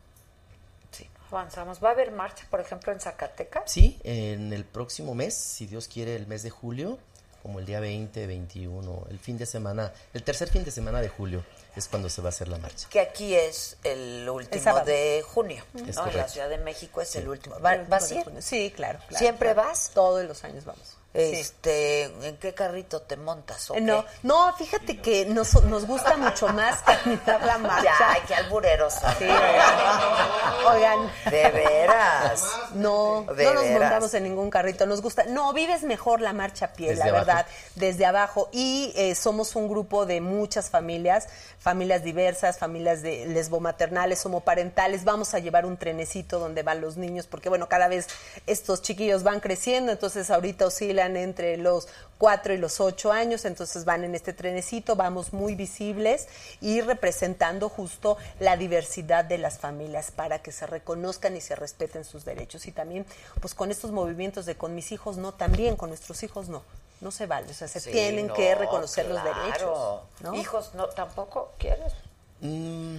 Sí, avanzamos. ¿Va a haber marcha, por ejemplo, en Zacatecas? Sí, en el próximo mes, si Dios quiere, el mes de julio, como el día 20, 21, el fin de semana, el tercer fin de semana de julio es cuando se va a hacer la marcha. Que aquí es el último de junio, Es ¿no? En la. Ciudad de México es Sí. el último. ¿Va- ¿Vas a ir? sí claro, claro ¿Siempre claro. vas? todos los años vamos Sí. Este, ¿En qué carrito te montas? o qué? No, no, fíjate que nos, nos gusta mucho más caminar la marcha. Ya, ay, qué albureros. Sí, oigan. Oigan. De veras. No, De no nos veras. montamos en ningún carrito. Nos gusta. No, vives mejor la marcha a pie, Desde la abajo. verdad, desde abajo. Y eh, somos un grupo de muchas familias, familias diversas, familias de lesbomaternales, homoparentales. Vamos a llevar un trenecito donde van los niños, porque bueno, cada vez estos chiquillos van creciendo, entonces ahorita oscilan entre los cuatro y los ocho años, entonces van en este trenecito, vamos muy visibles y representando justo la diversidad de las familias para que se reconozcan y se respeten sus derechos. Y también, pues con estos movimientos de con mis hijos no, también con nuestros hijos no. No se vale, o sea, se Sí, tienen no, que reconocer los derechos. ¿no? Hijos, no, tampoco quieres. Mm,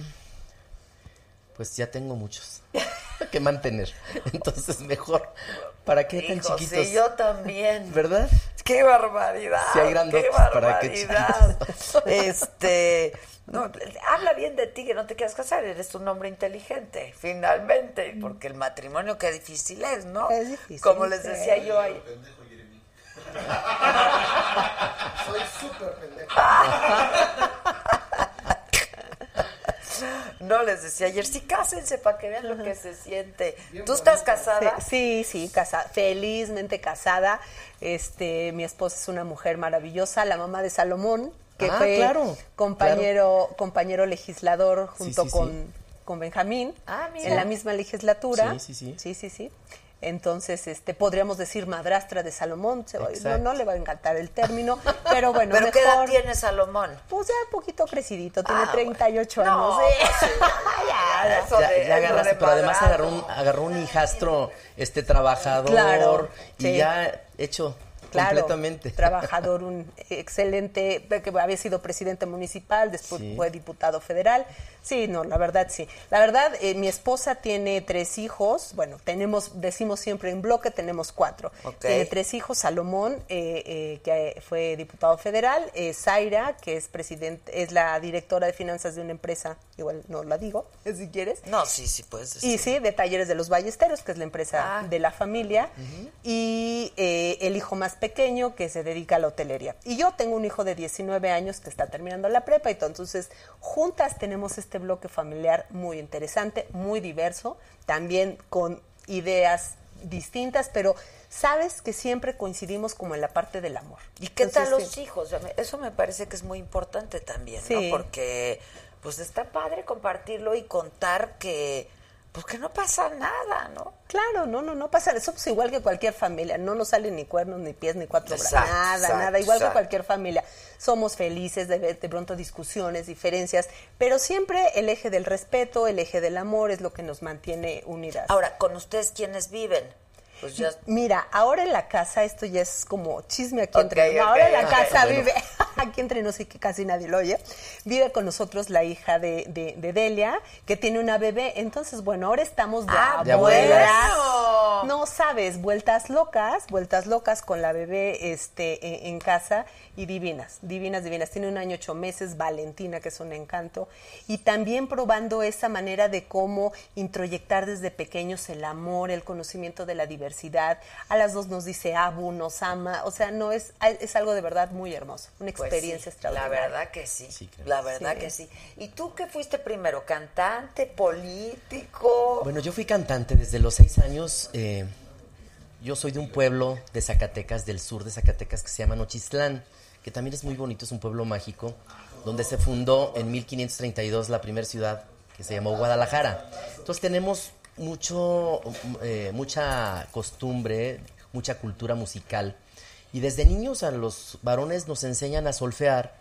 pues ya tengo muchos que mantener. Entonces mejor, ¿para qué tan Hijos, chiquitos? sí, yo también. ¿verdad? ¡Qué barbaridad! Si hay grandotes, ¡Qué ¿para qué barbaridad! este, no, habla bien de ti, que no te quieras casar, eres un hombre inteligente, finalmente, porque el matrimonio qué difícil es, ¿no? Es difícil, Como les sí. decía yo ahí. Soy súper pendejo. No les decía ayer, sí, cásense para que vean lo que se siente. ¿Tú estás casada? Sí, sí, casada, felizmente casada. Este, mi esposa es una mujer maravillosa, la mamá de Salomón, que Ah, fue claro, compañero, compañero legislador junto sí, sí. con con Benjamín Ah, mira. en la misma legislatura. Sí, sí, sí. Sí, sí, sí. Entonces, este, podríamos decir madrastra de Salomón. Se va- no, no le va a encantar el término, pero bueno, ¿Pero qué edad tiene Salomón? Pues ya un poquito crecidito, tiene Ah, 38 No, años. Ya, ya. eso Ya, de- ya eso agarraste, de pero además agarró un, agarró un hijastro este trabajador Claro, y sí. ya hecho Claro, completamente. trabajador, un excelente, que había sido presidente municipal, después Sí. fue diputado federal. Sí, no, la verdad sí. La verdad, eh, mi esposa tiene tres hijos, bueno, tenemos, decimos siempre en bloque, tenemos cuatro. Ok. Tiene tres hijos, Salomón, eh, eh, que fue diputado federal, eh, Zaira, que es presidente, es la directora de finanzas de una empresa, igual no la digo, si quieres. No, sí, sí, puedes decir. Y sí, de Talleres de los Ballesteros, que es la empresa Ah. de la familia. Y eh, el hijo más pequeño que se dedica a la hotelería. Y yo tengo un hijo de 19 años que está terminando la prepa y. Entonces, juntas tenemos este bloque familiar muy interesante, muy diverso, también con ideas distintas, pero sabes que siempre coincidimos como en la parte del amor. ¿Y qué tal los sí. hijos? Eso me parece que es muy importante también, Sí. ¿no? Porque pues está padre compartirlo y contar que pues que no pasa nada, ¿no? Claro, no, no, no pasa. Somos igual que cualquier familia. No nos salen ni cuernos, ni pies, ni cuatro brazos. Nada, exacto, nada. Igual exacto. que cualquier familia. Somos felices de ver de pronto discusiones, diferencias. Pero siempre el eje del respeto, el eje del amor es lo que nos mantiene unidas. Ahora, con ustedes quiénes viven? Pues ya Mira, ahora en la casa, esto ya es como chisme aquí entre nos. ok, Ahora en la casa vive, aquí entre nos y que casi nadie lo oye, vive con nosotros la hija de, de- de Delia, que tiene una bebé. Entonces, bueno, ahora estamos de Ah, abuelas. bueno. No sabes, vueltas locas, vueltas locas con la bebé este, en, en casa y divinas, divinas, divinas. Tiene un año, ocho meses, Valentina, que es un encanto. Y también probando esa manera de cómo introyectar desde pequeños el amor, el conocimiento de la diversidad. A las dos nos dice Abu, nos ama. O sea, no es, es algo de verdad muy hermoso, una Pues experiencia sí, La extraordinaria. verdad que sí. La verdad Sí. que sí. ¿Y tú qué fuiste primero? ¿Cantante? ¿Político? Bueno, yo fui cantante desde los seis años. eh, yo soy de un pueblo de Zacatecas, del sur de Zacatecas, que se llama Nochistlán, que también es muy bonito, es un pueblo mágico, donde se fundó en 1532 la primera ciudad que se llamó Guadalajara. Entonces tenemos mucho, eh, mucha costumbre, mucha cultura musical. Y desde niños a los varones nos enseñan a solfear,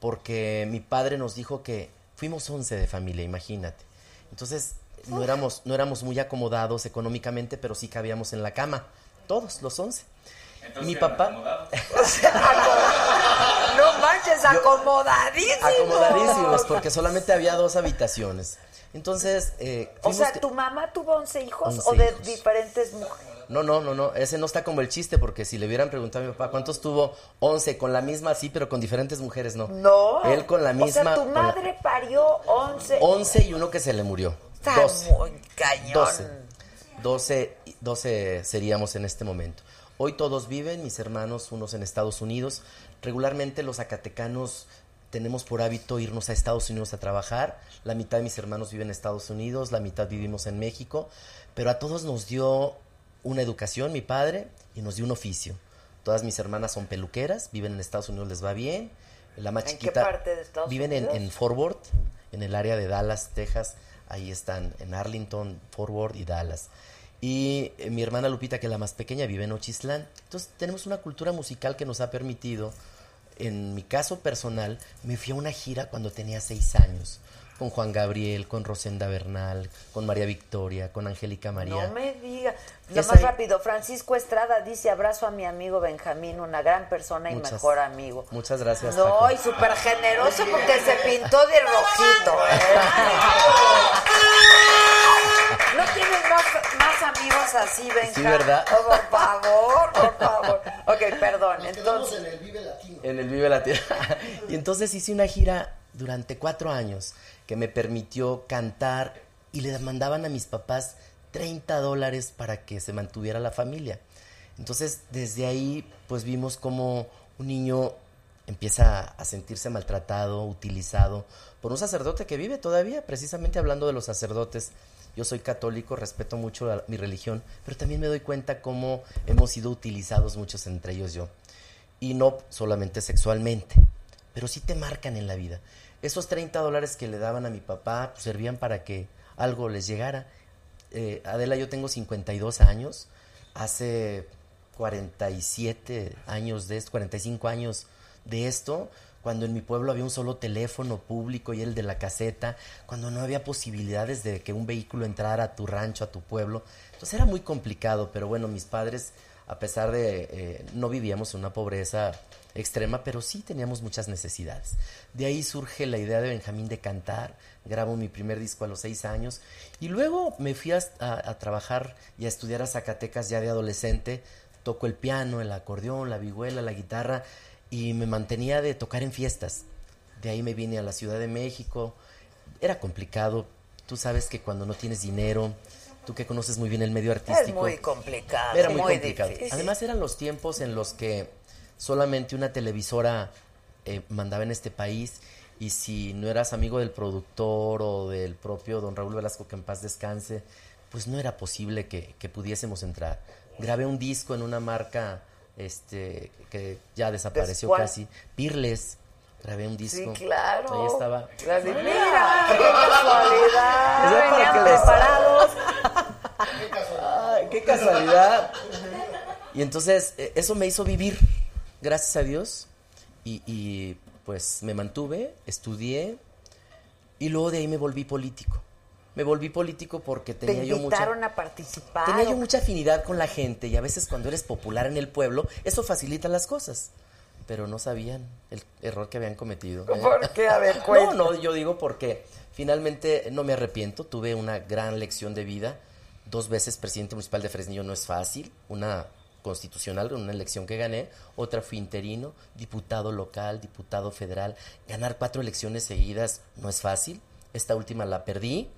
porque mi padre nos dijo que fuimos 11 de familia, imagínate. Entonces, no éramos, no éramos muy acomodados económicamente, pero sí cabíamos en la cama, todos los 11. mi papá, No manches, acomodadísimo. acomodadísimos, porque solamente había dos habitaciones. Entonces, eh, O sea, ¿tu mamá tuvo 11 hijos 11 o de hijos. diferentes mujeres? No, no, no, no, ese no está como el chiste, porque si le hubieran preguntado a mi papá cuántos tuvo, 11, con la misma sí, pero con diferentes mujeres no. No. Él con la misma. O sea, tu la- madre parió 11. 11 y uno que se le murió. Está 12. muy cañón. 12. 12, 12 seríamos en este momento. Hoy todos viven, mis hermanos, unos en Estados Unidos. Regularmente los zacatecanos tenemos por hábito irnos a Estados Unidos a trabajar. La mitad de mis hermanos viven en Estados Unidos, la mitad vivimos en México. Pero a todos nos dio una educación, mi padre, y nos dio un oficio. Todas mis hermanas son peluqueras, viven en Estados Unidos, les va bien. La más ¿En qué chiquita parte de Estados viven en, Unidos? en Fort Worth, en el área de Dallas, Texas. Ahí están, en Arlington, Fort Worth y Dallas. Y eh, mi hermana Lupita, que es la más pequeña, vive en Ochislán. Entonces tenemos una cultura musical que nos ha permitido, en mi caso personal, me fui a una gira cuando tenía seis años, con Juan Gabriel, con Rosenda Bernal, con María Victoria, con Angélica María. No me diga. Es más ahí. rápido. Francisco Estrada dice: abrazo a mi amigo Benjamín, una gran persona y Muchas- mejor amigo. Muchas gracias. No, Paco. y súper generoso porque se pintó de rojito. ¿eh? ¿No tienes más, más amigos así, Benja? Sí, ¿verdad? Oh, por favor, por favor. Ok, perdón. Nos Entonces, en el Vive Latino. En el Vive Latino. y entonces hice una gira durante cuatro años que me permitió cantar y le mandaban a mis papás 30 dólares para que se mantuviera la familia. Entonces, desde ahí, pues vimos como un niño empieza a sentirse maltratado, utilizado por un sacerdote que vive todavía, precisamente hablando de los sacerdotes. Yo soy católico, respeto mucho mi religión, pero también me doy cuenta cómo hemos sido utilizados muchos, entre ellos yo y no solamente sexualmente, pero sí te marcan en la vida. Esos 30 dólares que le daban a mi papá pues, servían para que algo les llegara. Eh, Adela, yo tengo 52 años. Hace 47 años de esto, 45 años de esto, cuando en mi pueblo había un solo teléfono público y el de la caseta, cuando no había posibilidades de que un vehículo entrara a tu rancho, a tu pueblo. Entonces era muy complicado, pero bueno, mis padres, a pesar de eh, no vivíamos en una pobreza extrema, pero sí teníamos muchas necesidades. De ahí surge la idea de Benjamín de cantar, grabo mi primer disco a los seis años y luego me fui a, a- a trabajar y a estudiar a Zacatecas ya de adolescente, toco el piano, el acordeón, la vihuela, la guitarra y me mantenía de tocar en fiestas. De ahí me vine a la Ciudad de México. Era complicado. Tú sabes que cuando no tienes dinero, tú que conoces muy bien el medio artístico. Es muy complicado. Era muy, complicado. difícil. Además eran los tiempos en los que solamente una televisora eh, mandaba en este país y si no eras amigo del productor o del propio don Raúl Velasco, que en paz descanse, pues no era posible que, que pudiésemos entrar. Grabé un disco en una marca este que ya desapareció ¿Cuál? casi, Pirles. Grabé un Sí, disco. claro. Ahí estaba. La de- Mira, qué casualidad. Para Venían que preparados. Ay, qué casualidad. Y entonces eh, eso me hizo vivir, gracias a Dios. Y, y, pues me mantuve, estudié y luego de ahí me volví político. Me volví político porque Te tenía yo mucha a participar. tenía yo ¿o mucha afinidad con la gente y a veces cuando eres popular en el pueblo eso facilita las cosas. Pero no sabían el error que habían cometido. ¿eh? ¿Por qué? A ver, No, no, yo digo porque finalmente no me arrepiento, tuve una gran lección de vida. Dos veces presidente municipal de Fresnillo no es fácil, una constitucional, una elección que gané, otra fui interino, diputado local, diputado federal. Ganar cuatro elecciones seguidas no es fácil. Esta última la perdí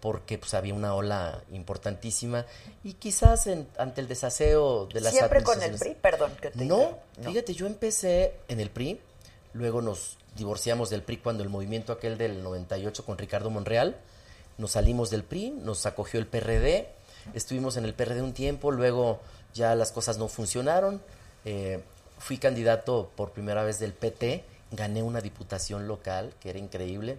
porque pues había una ola importantísima y quizás en- ante el desaseo de las Siempre con el PRI, perdón. Que te no, fíjate, yo empecé en el PRI, luego nos divorciamos del PRI cuando el movimiento aquel del 98 con Ricardo Monreal, nos salimos del PRI, nos acogió el PRD, estuvimos en el PRD un tiempo, luego ya las cosas no funcionaron, eh, fui candidato por primera vez del PT, gané una diputación local, que era increíble,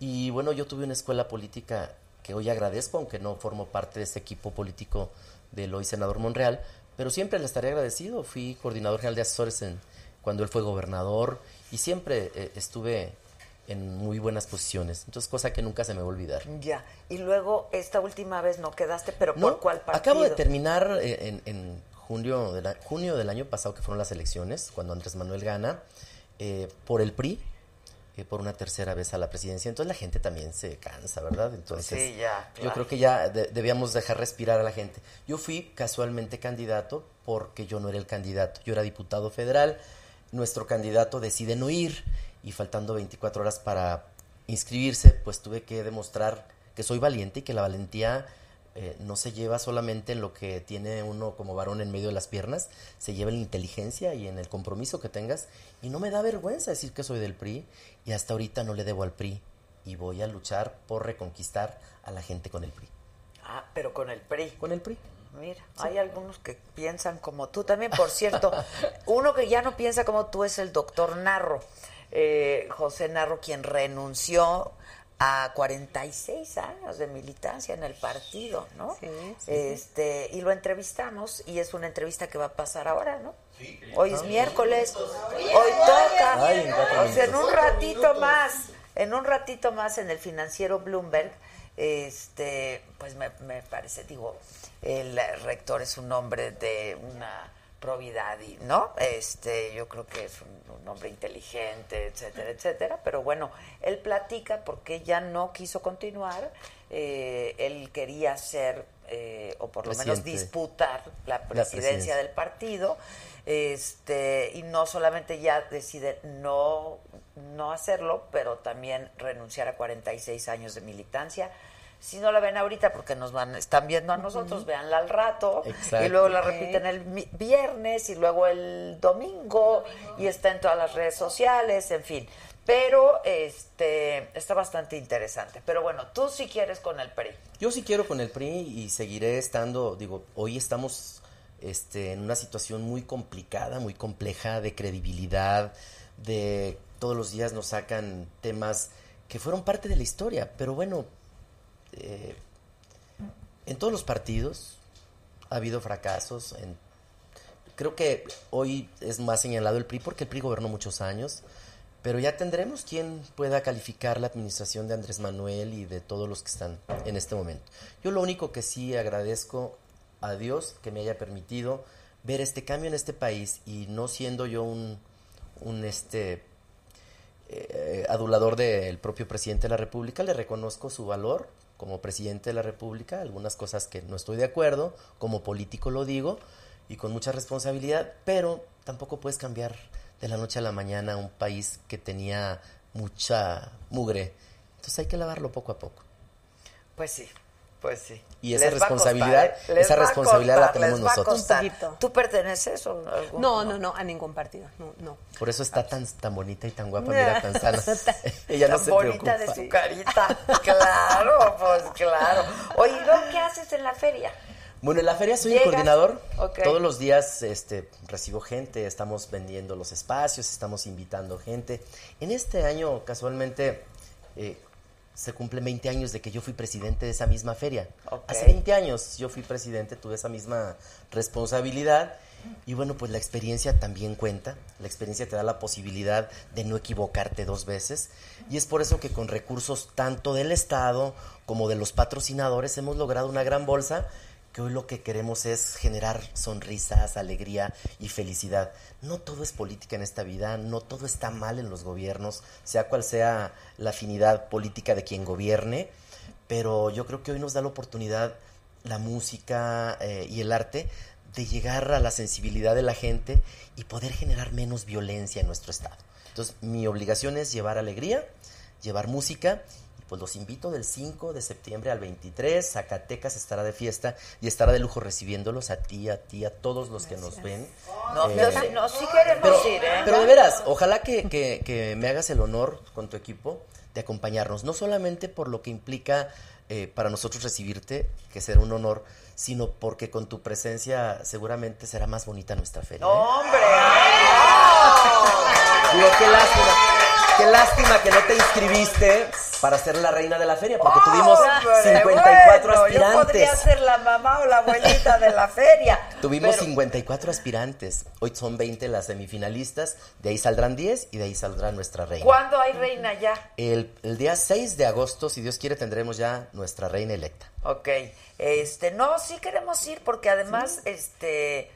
y bueno, yo tuve una escuela política que hoy agradezco, aunque no formo parte de ese equipo político del hoy senador Monreal, pero siempre le estaré agradecido. Fui coordinador general de asesores en, cuando él fue gobernador y siempre eh, estuve en muy buenas posiciones. Entonces, cosa que nunca se me va a olvidar. Ya. Y luego, esta última vez no quedaste, pero No, ¿por cuál partido? acabo de terminar eh, en, en junio, de la- junio del año pasado, que fueron las elecciones, cuando Andrés Manuel gana, eh, por el PRI, eh, por una tercera vez a la presidencia. Entonces la gente también se cansa, ¿verdad? Entonces Sí, ya, yo creo que ya de- debíamos dejar respirar a la gente. Yo fui casualmente candidato porque yo no era el candidato. Yo era diputado federal, nuestro candidato decide no ir y faltando 24 horas para inscribirse, pues tuve que demostrar que soy valiente y que la valentía eh, no se lleva solamente en lo que tiene uno como varón en medio de las piernas, se lleva en la inteligencia y en el compromiso que tengas. Y no me da vergüenza decir que soy del PRI y hasta ahorita no le debo al PRI y voy a luchar por reconquistar a la gente con el PRI. Ah, pero con el PRI. Con el PRI. Mira, hay algunos que piensan como tú también. Por cierto, uno que ya no piensa como tú es el doctor Narro, eh, José Narro, quien renunció a 46 años de militancia en el partido, ¿no? Sí, sí. Este, y lo entrevistamos y es una entrevista que va a pasar ahora, ¿no? Hoy es miércoles, hoy toca. Ay, O sea, en un ratito más, en un ratito más en el financiero Bloomberg, este, pues me, me parece, digo, el rector es un hombre de una probidad y, ¿no? Este, yo creo que es un, un hombre inteligente, etcétera, etcétera. Pero bueno, él platica porque ya no quiso continuar. eh, él quería ser, eh, o por lo menos disputar la presidencia presidencia. del partido. Este, y no solamente ya decide no, no hacerlo, pero también renunciar a 46 años de militancia. Si no la ven ahorita, porque nos van, están viendo a nosotros, véanla al rato. Exacto. Y luego la repiten el viernes y luego el domingo. Y está en todas las redes sociales, en fin. Pero este está bastante interesante. Pero bueno, tú si quieres con el PRI. Yo sí quiero con el PRI y seguiré estando, digo, hoy estamos este, en una situación muy complicada, muy compleja de credibilidad, de todos los días nos sacan temas que fueron parte de la historia, pero bueno, eh, en todos los partidos ha habido fracasos. En, creo que hoy es más señalado el PRI porque el PRI gobernó muchos años, pero ya tendremos quien pueda calificar la administración de Andrés Manuel y de todos los que están en este momento. Yo lo único que sí agradezco a Dios que me haya permitido ver este cambio en este país y no siendo yo un, este eh, adulador del propio presidente de la República, le reconozco su valor como presidente de la República, algunas cosas que no estoy de acuerdo, como político lo digo, y con mucha responsabilidad, pero tampoco puedes cambiar de la noche a la mañana un país que tenía mucha mugre. Entonces hay que lavarlo poco a poco. Pues sí, pues sí. Y esa responsabilidad, costar, ¿eh? Les esa responsabilidad la costar, tenemos les va a nosotros. costar. Un. ¿Tú perteneces o a algún- No, no, no, a ningún partido. No, no. Por eso está tan, tan bonita y tan guapa, mira, tan sana. Ella no Tan se bonita preocupa. de su carita. Claro, pues claro. Oye, ¿y luego qué haces en la feria? Bueno, en la feria soy ¿Llegas? el coordinador. Todos los días este, recibo gente, estamos vendiendo los espacios, estamos invitando gente. En este año, casualmente, eh, se cumplen 20 años de que yo fui presidente de esa misma feria. Hace 20 años yo fui presidente, tuve esa misma responsabilidad. Y bueno, pues la experiencia también cuenta. La experiencia te da la posibilidad de no equivocarte dos veces. Y es por eso que con recursos tanto del Estado como de los patrocinadores hemos logrado una gran bolsa hoy lo que queremos es generar sonrisas, alegría y felicidad. No todo es política en esta vida, no todo está mal en los gobiernos, sea cual sea la afinidad política de quien gobierne, pero yo creo que hoy nos da la oportunidad la música eh, y el arte de llegar a la sensibilidad de la gente y poder generar menos violencia en nuestro estado. Entonces, mi obligación es llevar alegría, llevar música pues los invito del 5 de septiembre al 23. Zacatecas estará de fiesta y estará de lujo recibiéndolos a ti, a ti, a todos los que nos ven. No, Eh, no, sí queremos pero, ir, ¿eh? pero de veras, ojalá que, que- que me hagas el honor con tu equipo de acompañarnos, no solamente por lo que implica eh, para nosotros recibirte, que será un honor, sino porque con tu presencia seguramente será más bonita nuestra feria. ¿eh? ¡Hombre! Digo, qué lástima. Qué lástima que no te inscribiste para ser la reina de la feria, porque tuvimos Hombre, 54 bueno, Yo podría aspirantes. ser la mamá o la abuelita de la feria. Tuvimos pero- 54 aspirantes. Hoy son 20 las semifinalistas. De ahí saldrán 10 y de ahí saldrá nuestra reina. ¿Cuándo hay reina ya? El, el día 6 de agosto, si Dios quiere, tendremos ya nuestra reina electa. Ok. Este, no, sí queremos ir porque además, este,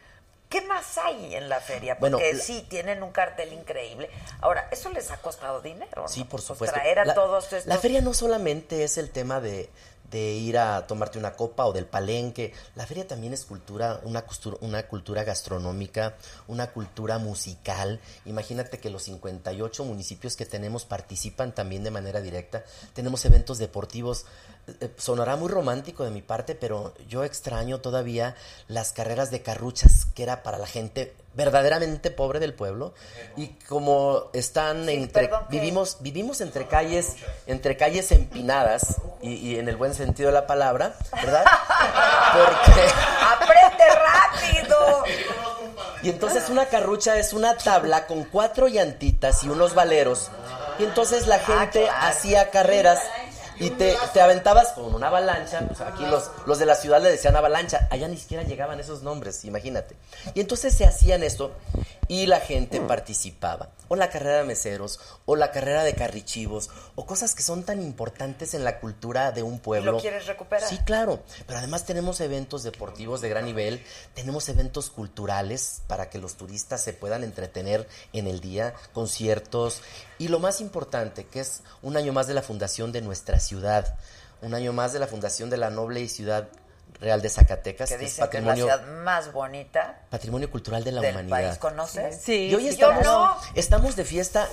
¿qué más hay en la feria? Porque Bueno, la- sí, tienen un cartel increíble. Ahora, ¿eso les ha costado dinero? Sí, no? por Pues supuesto. traer a la, todos estos... la feria no solamente es el tema de, de ir a tomarte una copa o del palenque. La feria también es cultura, una, costura- una cultura gastronómica, una cultura musical. Imagínate que los 58 municipios que tenemos participan también de manera directa. Tenemos eventos deportivos. Eh, Sonará muy romántico de mi parte, pero yo extraño todavía las carreras de carruchas, que era para la gente verdaderamente pobre del pueblo. Y como están Sí, entre... Vivimos vivimos entre calles, entre calles empinadas, y, y en el buen sentido de la palabra, ¿verdad? Porque, ¡Aprende rápido! y entonces una carrucha es una tabla con cuatro llantitas y unos valeros. Y entonces la gente hacía carreras y te, te aventabas con una avalancha. aquí los, los de la ciudad le decían avalancha. Allá ni siquiera llegaban esos nombres, imagínate. Y entonces se hacían esto y la gente participaba. O la carrera de meseros, o la carrera de carrichivos, o cosas que son tan importantes en la cultura de un pueblo. lo quieres recuperar? Sí, claro. Pero además tenemos eventos deportivos de gran nivel, tenemos eventos culturales para que los turistas se puedan entretener en el día, conciertos y lo más importante, que es un año más de la fundación de nuestra ciudad, un año más de la fundación de la noble ciudad real de Zacatecas, Que que es dicen que es la patrimonio, ciudad más bonita patrimonio cultural de la del humanidad. país. ¿Conoces? Sí, Y hoy sí, estamos, yo no. estamos de fiesta.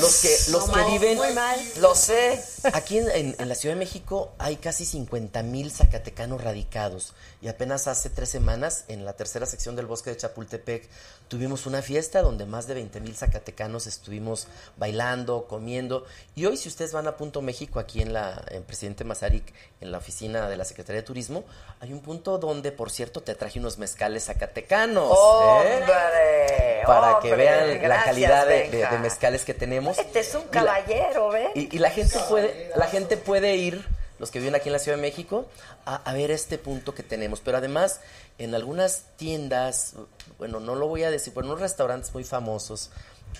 Los que, los No que mal, viven. muy mal. Lo sé. Aquí en, en- en la Ciudad de México hay casi 50 mil zacatecanos radicados. Y apenas hace tres semanas, en la tercera sección del bosque de Chapultepec, tuvimos una fiesta donde más de 20 mil zacatecanos estuvimos bailando, comiendo. Y hoy, si ustedes van a Punto México, aquí en la en Presidente Mazarik, en la oficina de la Secretaría de Turismo, hay un punto donde, por cierto, te traje unos mezcales zacatecanos. ¿eh? ¡Hombre! Para que vean la calidad de, de- Benja. de mezcales que tenemos. Este es un Y la- caballero, ¿ves? y, y la gente puede, la gente puede ir, los que viven aquí en la Ciudad de México, a, a ver este punto que tenemos. Pero además, en algunas tiendas, bueno, no lo voy a decir, pero en unos restaurantes muy famosos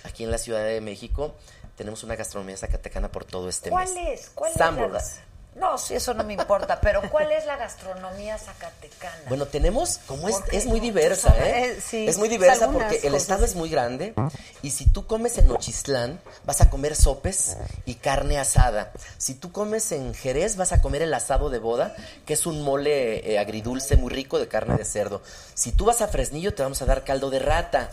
aquí en la Ciudad de México, tenemos una gastronomía zacatecana por todo este ¿Cuál mes. es? ¿Cuál es? No, sí, eso no me importa, pero ¿cuál es la gastronomía zacatecana? Bueno, tenemos, como es, es muy diversa, ¿eh? eh, sí, es muy diversa porque el estado es muy grande y si tú comes en Nochistlán vas a comer sopes y carne asada. Si tú comes en Jerez vas a comer el asado de boda, que es un mole eh, agridulce muy rico de carne de cerdo. Si tú vas a Fresnillo te vamos a dar caldo de rata.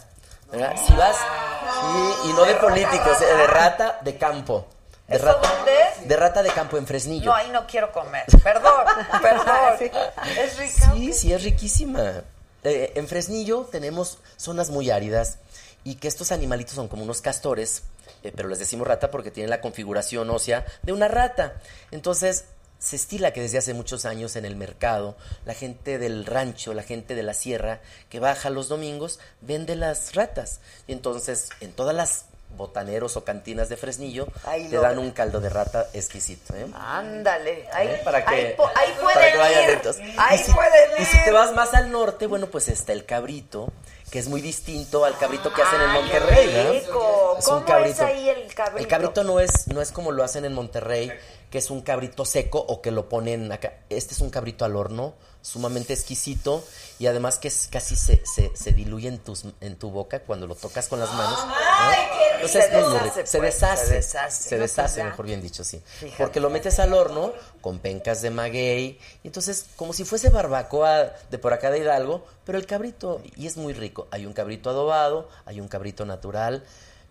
¿verdad? Si vas, sí, y no de políticos, eh, de rata de campo. De ¿Eso rata, dónde? de rata de campo en Fresnillo. No, ahí no quiero comer. Perdón, perdón. Sí. ¿Es rica? Sí, sí, es riquísima. Eh, en Fresnillo tenemos zonas muy áridas y que estos animalitos son como unos castores, eh, pero les decimos rata porque tienen la configuración ósea de una rata. Entonces, se estila que desde hace muchos años en el mercado, la gente del rancho, la gente de la sierra, que baja los domingos, vende las ratas. Y entonces, en todas las botaneros o cantinas de Fresnillo, te dan un caldo de rata exquisito. ¿eh? Ándale, ahí, ¿Eh? para que, ahí, po- ahí para que vayan lentos. Ahí y si, pueden y si te vas más al norte, bueno, pues está el cabrito, que es muy distinto al cabrito que hacen en Ay, Monterrey, qué ¿verdad? rico. Es un ¿Cómo cabrito. es ahí el cabrito? El cabrito no es, no es como lo hacen en Monterrey, que es un cabrito seco o que lo ponen acá. Este es un cabrito al horno, sumamente exquisito y además que es- casi se, se, se diluye en, tus, en tu boca cuando lo tocas con las manos. ¿no? Ay, qué. Entonces, Se muy deshace, se deshace, se deshace. se No, deshace, ya. mejor bien dicho, sí. Fíjate. Porque lo metes al horno con pencas de maguey, y entonces como si fuese barbacoa de por acá de Hidalgo, pero el cabrito, y es muy rico. Hay un cabrito adobado, hay un cabrito natural,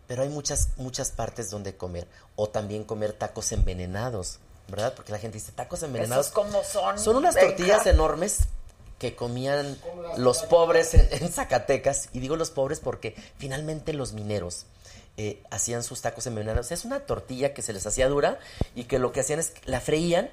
pero hay muchas, muchas partes donde comer. O también comer tacos envenenados, ¿verdad? Porque la gente dice, tacos envenenados. ¿Esos cómo son? Son unas Venga. tortillas enormes que comían los pobres en, en Zacatecas. Y digo los pobres porque finalmente los mineros eh, hacían sus tacos envenenados. Es una tortilla que se les hacía dura y que lo que hacían es que la freían.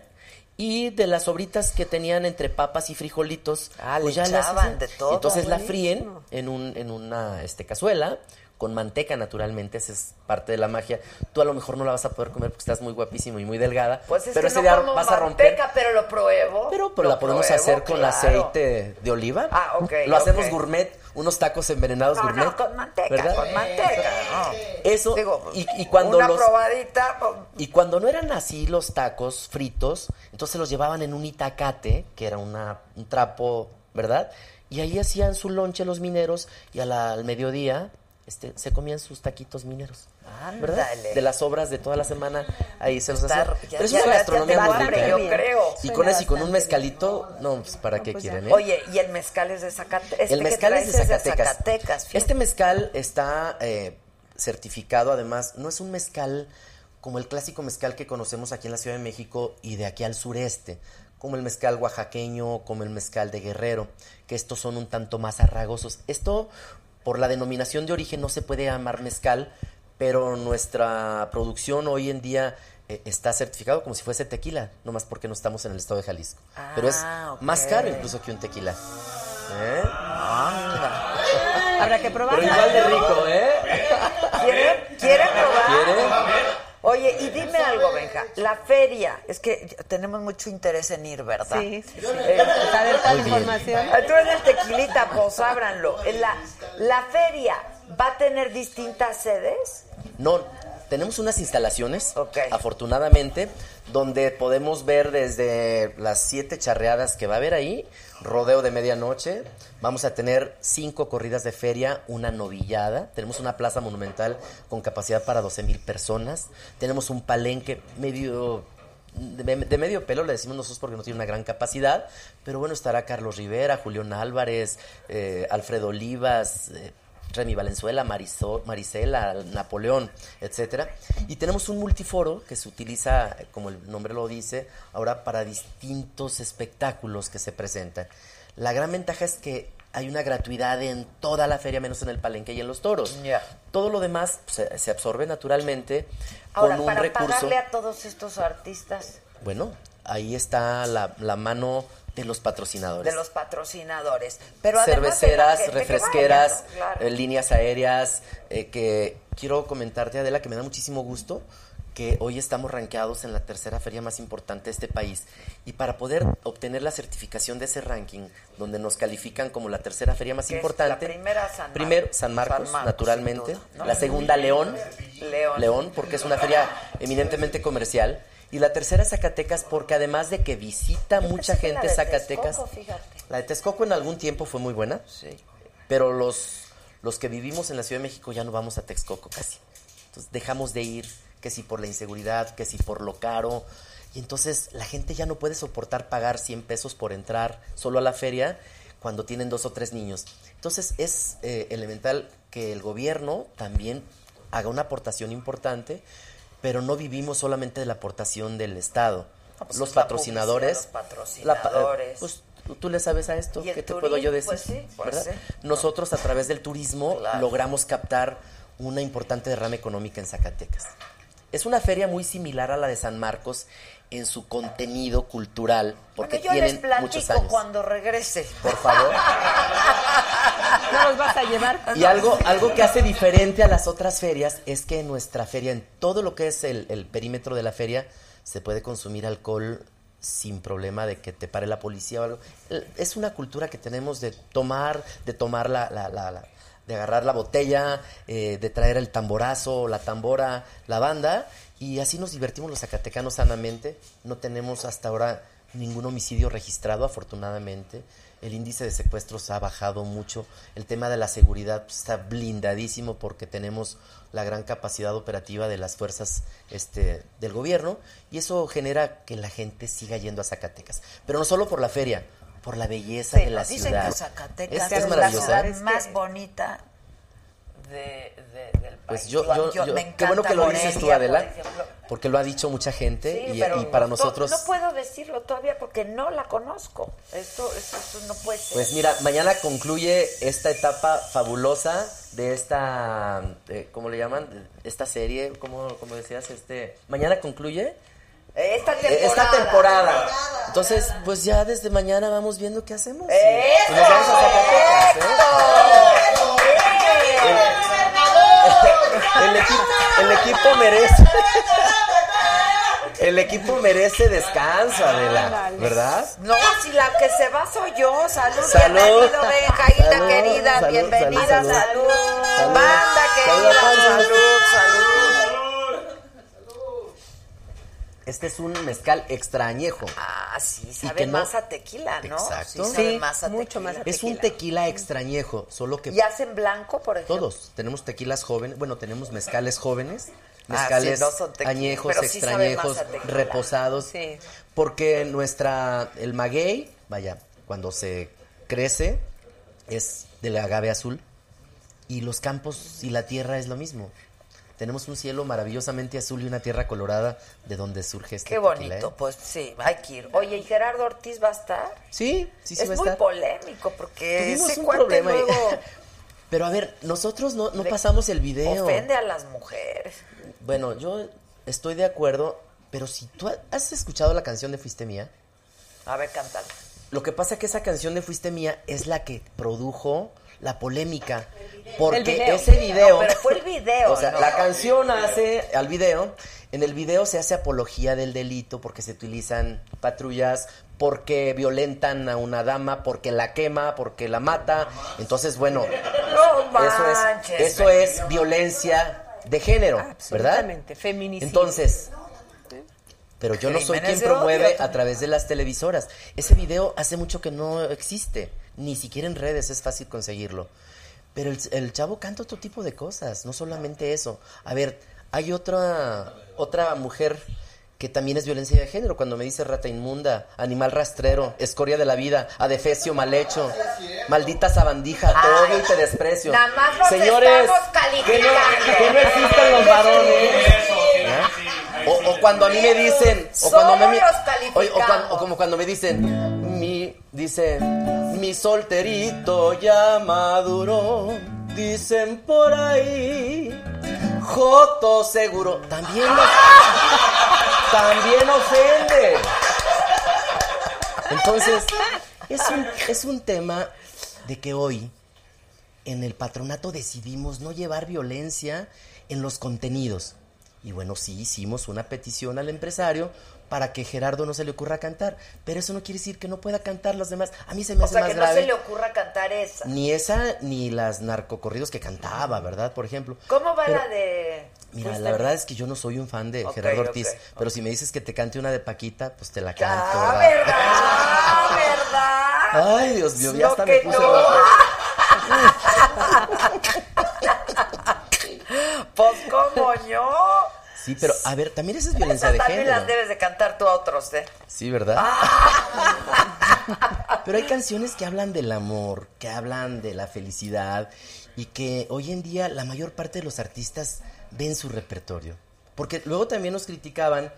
Y de las sobritas que tenían entre papas y frijolitos, Ah, le pues ya las de todo, Entonces la fríen en, un, en una este, cazuela con manteca naturalmente, esa es parte de la magia. Tú a lo mejor no la vas a poder comer porque estás muy guapísimo y muy delgada, Pues es pero que ese no día como vas a romper. manteca, pero lo pruebo. Pero, pero Lo la podemos pruebo, hacer con claro. aceite de oliva. Ah, ok, Lo hacemos gourmet, unos tacos envenenados No, gourmet. no, con manteca, ¿verdad? con manteca. Eso, Digo, y, y cuando una los, probadita. y cuando no eran así los tacos fritos, entonces los llevaban en un itacate, que era una, un trapo, ¿verdad? Y ahí hacían su lonche los mineros y a la- al mediodía este, se comían sus taquitos mineros. ¿Verdad? Ándale. De las obras de toda la semana, ahí se los hacían. Pero es una gastronomía muy rica. yo creo. Y con eso y con un mezcalito, no, pues para qué pues quieren, ¿eh? Oye, y el mezcal es de Zacatecas. Este el mezcal es de Zacatecas. Este mezcal está eh, certificado, además, no es un mezcal como el clásico mezcal que conocemos aquí en la Ciudad de México y de aquí al sureste, como el mezcal oaxaqueño, como el mezcal de Guerrero, que estos son un tanto más arragosos. Esto, por la denominación de origen, no se puede llamar mezcal, pero nuestra producción hoy en día eh, está certificado como si fuese tequila, nomás porque no estamos en el estado de Jalisco. pero es Ah, más caro incluso que un tequila. ¿Eh? Habrá que probarlo. Pero igual de rico, ¿eh? ¿Quieren? ¿Quieren probar? ¿Quiere? Oye, y dime algo, Benja. La feria, es que tenemos mucho interés en ir, ¿verdad? Sí, sí, sí. Eh, Saber toda la Muy bien. información. Tú eres el tequilita, pues ábranlo. La, la feria va a tener distintas sedes. No, tenemos unas instalaciones, afortunadamente, donde podemos ver desde las siete charreadas que va a haber ahí, rodeo de medianoche, vamos a tener cinco corridas de feria, una novillada, tenemos una plaza monumental con capacidad para 12 mil personas, tenemos un palenque medio de, medio pelo le decimos nosotros porque no tiene una gran capacidad, pero bueno, estará Carlos Rivera, Julián Álvarez, eh, Alfredo Olivas, eh, Remy Valenzuela, Marisol, Marisela, Napoleón, etcétera. Y tenemos un multiforo que se utiliza, eh, como el nombre lo dice, ahora para distintos espectáculos que se presentan. La gran ventaja es que hay una gratuidad en toda la feria, menos en el palenque y en los toros. Todo lo demás se, se absorbe naturalmente Ahora, con un para recurso. pagarle a todos estos artistas. Bueno, ahí está la, la mano de los patrocinadores. de los patrocinadores. Pero cerveceras, gente refresqueras, vaya, ¿no? Claro. eh, líneas aéreas, eh, que quiero comentarte, Adela, que me da muchísimo gusto que hoy estamos rankeados en la tercera feria más importante de este país. Y para poder obtener la certificación de ese ranking, donde nos califican como la tercera feria más importante. la primera San Marcos. Primero, San Marcos, San Marcos, naturalmente. sin duda, ¿no? La segunda, León. León. León, porque es una feria eminentemente comercial. Y la tercera, Zacatecas, porque además de que visita mucha la gente de Zacatecas. Texcoco, fíjate. La de Texcoco en algún tiempo fue muy buena. Sí. Pero los, los que vivimos en la Ciudad de México ya no vamos a Texcoco casi. Entonces dejamos de ir, que si por la inseguridad, que si por lo caro. Y entonces la gente ya no puede soportar pagar 100 pesos por entrar solo a la feria cuando tienen dos o tres niños. Entonces es eh, elemental que el gobierno también haga una aportación importante, pero no vivimos solamente de la aportación del Estado. No, pues los patrocinadores. la eh, patrocinadores. pues, ¿tú- ¿Tú le sabes a esto? ¿Qué te puedo yo decir? pues sí, pues sí. Nosotros a través del turismo Claro. logramos captar una importante derrama económica en Zacatecas. Es una feria muy similar a la de San Marcos en su contenido cultural, porque Bueno, yo les tienen muchos platico años. cuando regrese. Por favor. ¿No los vas a llevar? Y algo, algo que hace diferente a las otras ferias es que en nuestra feria, en todo lo que es el, el perímetro de la feria, se puede consumir alcohol sin problema de que te pare la policía o algo. Es una cultura que tenemos de tomar, de tomar la, la- la- la- de agarrar la botella, eh, de traer el tamborazo, la tambora, la banda, y así nos divertimos los zacatecanos sanamente. No tenemos hasta ahora ningún homicidio registrado, afortunadamente. El índice de secuestros ha bajado mucho. El tema de la seguridad pues, está blindadísimo porque tenemos la gran capacidad operativa de las fuerzas este, del gobierno y eso genera que la gente siga yendo a Zacatecas. Pero no solo por la feria, por la belleza Sí, de la dicen ciudad. que Zacatecas es, es, es la maravillosa. ciudad ¿eh? más bonita de, de- del país. Pues yo, yo, yo- me qué bueno encanta que lo dices tú, Adela, porque lo ha dicho mucha gente Sí, y, pero y para no- nosotros... No, puedo decirlo todavía porque no la conozco. Esto, esto, esto no puede ser. Pues mira, mañana concluye esta etapa fabulosa de esta, eh, ¿cómo le llaman? Esta serie, ¿cómo, cómo decías? Este, mañana concluye Esta eh, temporada. esta temporada. Entonces, pues ya desde mañana vamos viendo qué hacemos. Y- ¡Eso! y nos vamos a Zacatecas, ¿eh? El equipo, el equipo merece. El equipo merece descanso, Adela, ¿verdad? No, si la que se va soy yo. Salud, Salud. bienvenido, Benjaíta Salud, querida. salud, bienvenida, salud, salud. salud. Salud. Banda querida, Salud, salud, salud. salud. Este es un mezcal extrañejo. Ah, sí, sabe no- más a tequila, ¿no? Exacto. Sí, sabe Sí, más a mucho tequila. más a Es un tequila extrañejo, solo que ¿Y hacen blanco, por ejemplo? todos tenemos tequilas jóvenes, bueno, tenemos mezcales jóvenes, Ah, mezcales sí, no son tequila, añejos, pero sí sabe más extrañejos, a tequila. reposados, Sí. porque nuestra el maguey, vaya, cuando se crece es del agave azul y los campos y la tierra es lo mismo. Tenemos un cielo maravillosamente azul y una tierra colorada de donde surge este Qué tequila, bonito, ¿eh? pues sí, hay que ir. Oye, ¿y Gerardo Ortiz va a estar? Sí, sí, sí es va a muy estar. polémico porque Tuvimos ese un problema ahí. luego Pero a ver, nosotros no, no pasamos el video. ofende a las mujeres. Bueno, yo estoy de acuerdo, pero si tú ha- has escuchado la canción de Fuiste Mía, A ver, cántala. lo que pasa que esa canción de Fuiste Mía es la que produjo la polémica. Porque video. ese video. No, pero fue el video, O sea, ¿no? la canción hace al video. En el video se hace apología del delito porque se utilizan patrullas, porque violentan a una dama, porque la quema, porque la mata. Entonces, bueno, No eso es, manches, eso es violencia de género, ¿verdad? Absolutamente, feminicidio. Entonces, pero yo no soy quien promueve a través de las televisoras. Ese video hace mucho que no existe, ni siquiera en redes es fácil conseguirlo. Pero el, el chavo canta otro tipo de cosas, no solamente eso. A ver, hay otra otra mujer que también es violencia de género cuando me dice rata inmunda, animal rastrero, escoria de la vida, adefesio mal hecho, maldita sabandija, te odio y te desprecio. Nada más los Señores, que no, calificando. que no existen los varones. ¿Eh? O, o cuando a mí me dicen, o cuando me, o como cuando me dicen, dice, mi solterito ya maduró, dicen por ahí, Joto seguro, también, también ofende. Entonces, es un, es un tema de que hoy en el patronato decidimos no llevar violencia en los contenidos. Y bueno, sí hicimos una petición al empresario para que Gerardo no se le ocurra cantar, pero eso no quiere decir que no pueda cantar las demás. A mí se me O hace sea, más que no se le ocurra cantar esa. Ni esa ni las narcocorridos que cantaba, ¿verdad? Por ejemplo. ¿Cómo va Pero- la de...? Mira, la verdad es que yo no soy un fan de Gerardo Ortiz, pero si me dices que te cante una de Paquita, pues te la canto. Ah, ¿verdad? ¿verdad? ¿Verdad? Ay, Dios mío, ya hasta que me puse no. Pues, ¿cómo no? Sí, pero a ver, también esa es violencia Esas de también género. las debes de cantar tú a otros, ¿eh? Sí, ¿verdad? Pero hay canciones que hablan del amor, que hablan de la felicidad y que hoy en día la mayor parte de los artistas ven su repertorio. Porque luego también nos criticaban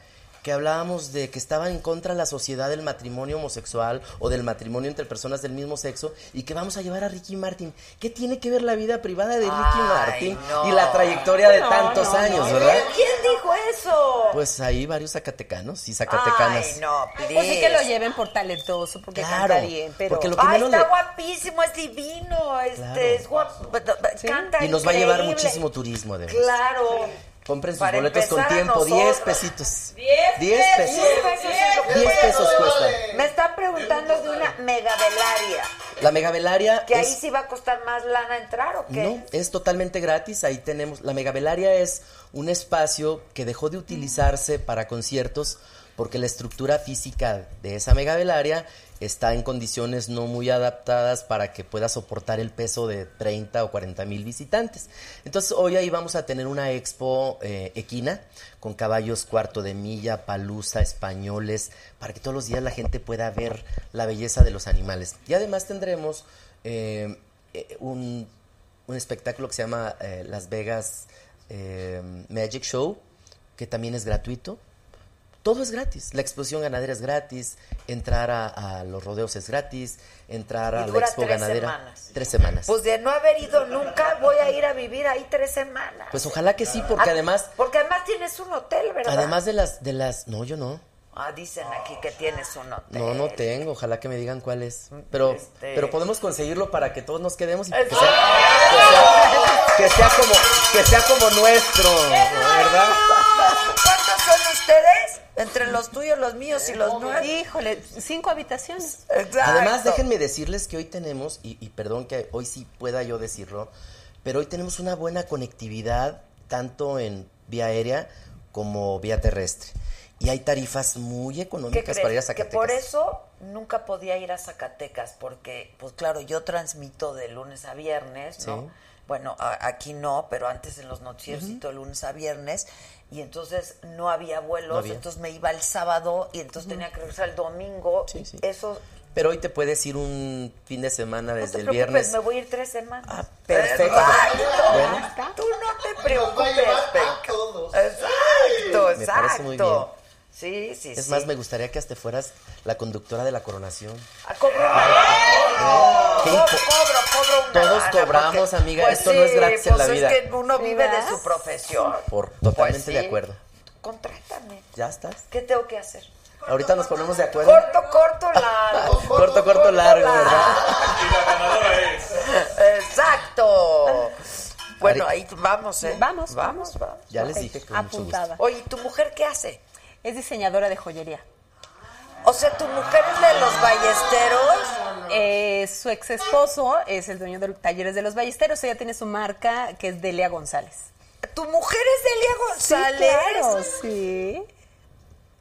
que hablábamos de que estaba en contra la sociedad del matrimonio homosexual o del matrimonio entre personas del mismo sexo y que vamos a llevar a Ricky Martin. ¿Qué tiene que ver la vida privada de Ricky Ay, Martin no. y la trayectoria de No, tantos no, años, no. verdad? ¿Quién dijo eso? Pues hay varios zacatecanos y zacatecanas. Ay, no, Pues sí que lo please. lleven por talentoso, porque Claro, canta bien, pero... porque lo que Ay, menos está le- guapísimo, es divino, este, Claro. es guapo, canta Y nos va a llevar muchísimo turismo, de verdad. Claro. Compren sus Para boletos con tiempo, 10 nosotros. pesitos. 10 10 pesos. 10 pesos es lo que 10 cuesta. pesos cuesta. Me están preguntando de una megavelaria. La megavelaria Que ahí es, sí va a costar más lana entrar o qué? no, es totalmente gratis. Ahí tenemos. La megavelaria es un espacio que dejó de utilizarse para conciertos porque la estructura física de esa megavelaria está en condiciones no muy adaptadas para que pueda soportar el peso de 30 o 40 mil visitantes. Entonces hoy ahí vamos a tener una expo eh, equina con caballos cuarto de milla, palusa, españoles, para que todos los días la gente pueda ver la belleza de los animales. Y además tendremos eh, eh, un, un espectáculo que se llama Las Vegas Magic Show, que también es gratuito. Todo es gratis. La exposición ganadera es gratis, entrar a, a los rodeos es gratis, entrar Y a la expo tres ganadera. semanas. Tres semanas. Pues de no haber ido nunca, voy a ir a vivir ahí tres semanas. Pues ojalá que sí, porque Ah, además, Porque además tienes un hotel, ¿verdad? además de las, de las, no, yo no. Ah, dicen aquí que tienes un hotel. No, no tengo, ojalá que me digan cuál es. Pero, Este- pero podemos conseguirlo para que todos nos quedemos y que sea, que sea- que sea como, que sea como nuestro, ¿verdad? Entre los tuyos, los míos y los nuestros. Híjole, cinco habitaciones. Exacto. Además, déjenme decirles que hoy tenemos, y, y perdón que hoy sí pueda yo decirlo, pero hoy tenemos una buena conectividad tanto en vía aérea como vía terrestre. Y hay tarifas muy ¿Qué económicas para ir a que Zacatecas. por eso nunca podía ir a Zacatecas, porque, pues claro, yo transmito de lunes a viernes, ¿no? Sí. Bueno, a- aquí no, pero antes en los noticieros y todo lunes a viernes, y entonces no había vuelos, No había. entonces me iba el sábado y entonces tenía que regresar el domingo. Sí, sí. Eso, Pero hoy te puedes ir un fin de semana no desde te el viernes. me voy a ir tres semanas. Ah, perfecto. Exacto. Bueno. Tú no te preocupes, a a todos. Exacto, Me parece muy exacto. bien. Sí, sí, Es sí. más, me gustaría que hasta fueras la conductora de la coronación. Ah, cobro, Qué cobro, impo- cobro, cobro una Todos lana, cobramos, porque, amiga, pues esto no es gratis en pues la vida. Es que uno vive de su profesión. Por totalmente Pues de sí. acuerdo. Contrátame. ¿Ya estás? ¿Qué tengo que hacer? Ahorita nos ponemos de acuerdo. Corto, corto, largo. Corto, corto, largo, ¿verdad? Y la ganadora es. Exacto. Bueno, ahí vamos, ¿eh? Vamos, vamos, vamos. Ya les dije con mucho gusto. Apuntada. Oye, ¿y tu mujer qué hace? Es diseñadora de joyería. O sea, ¿tu mujer es de los ballesteros? Eh, su ex esposo es el dueño de los talleres de los ballesteros. Ella tiene su marca que es Delia González. ¿Tu mujer es Delia González? claro, sí.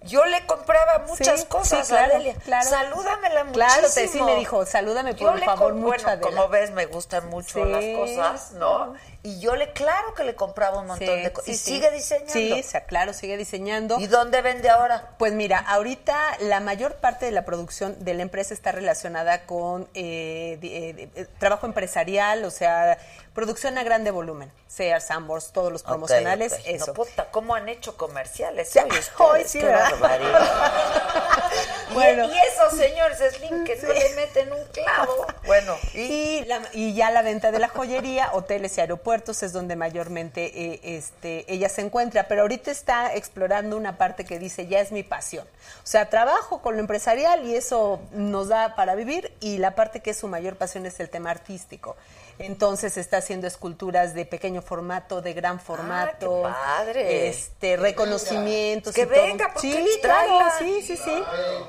Yo le compraba muchas Sí, cosas sí, claro, a Delia. claro. Salúdamela muchísimo. Claro, te, sí me dijo, salúdame por favor com- mucho Bueno, Adela. como ves, me gustan mucho Sí. las cosas, ¿no? Y yo le, claro que le compraba un montón Sí, de cosas. sí, ¿Y sí. sigue diseñando? Sí, claro, sigue diseñando. ¿Y dónde vende ahora? Pues mira, ahorita la mayor parte de la producción de la empresa está relacionada con eh, di- eh, eh, trabajo empresarial, o sea, producción a grande volumen. Sears, Sambors, todos los promocionales, Ok, ok. eso. No, puta, ¿cómo han hecho comerciales? Hoy ustedes? hoy sí, Qué. Y- Bueno. y, esos señores Slim que no le meten un clavo. Bueno, y, la- y ya la venta de la joyería, hoteles y aeropuertos es donde mayormente eh, este, ella se encuentra, pero ahorita está explorando una parte que dice ya es mi pasión. O sea, trabajo con lo empresarial y eso nos da para vivir y la parte que es su mayor pasión es el tema artístico. Entonces está haciendo esculturas de pequeño formato, de gran formato, Ah, padre. este reconocimientos, Que venga, porque sí, claro, sí, sí, sí,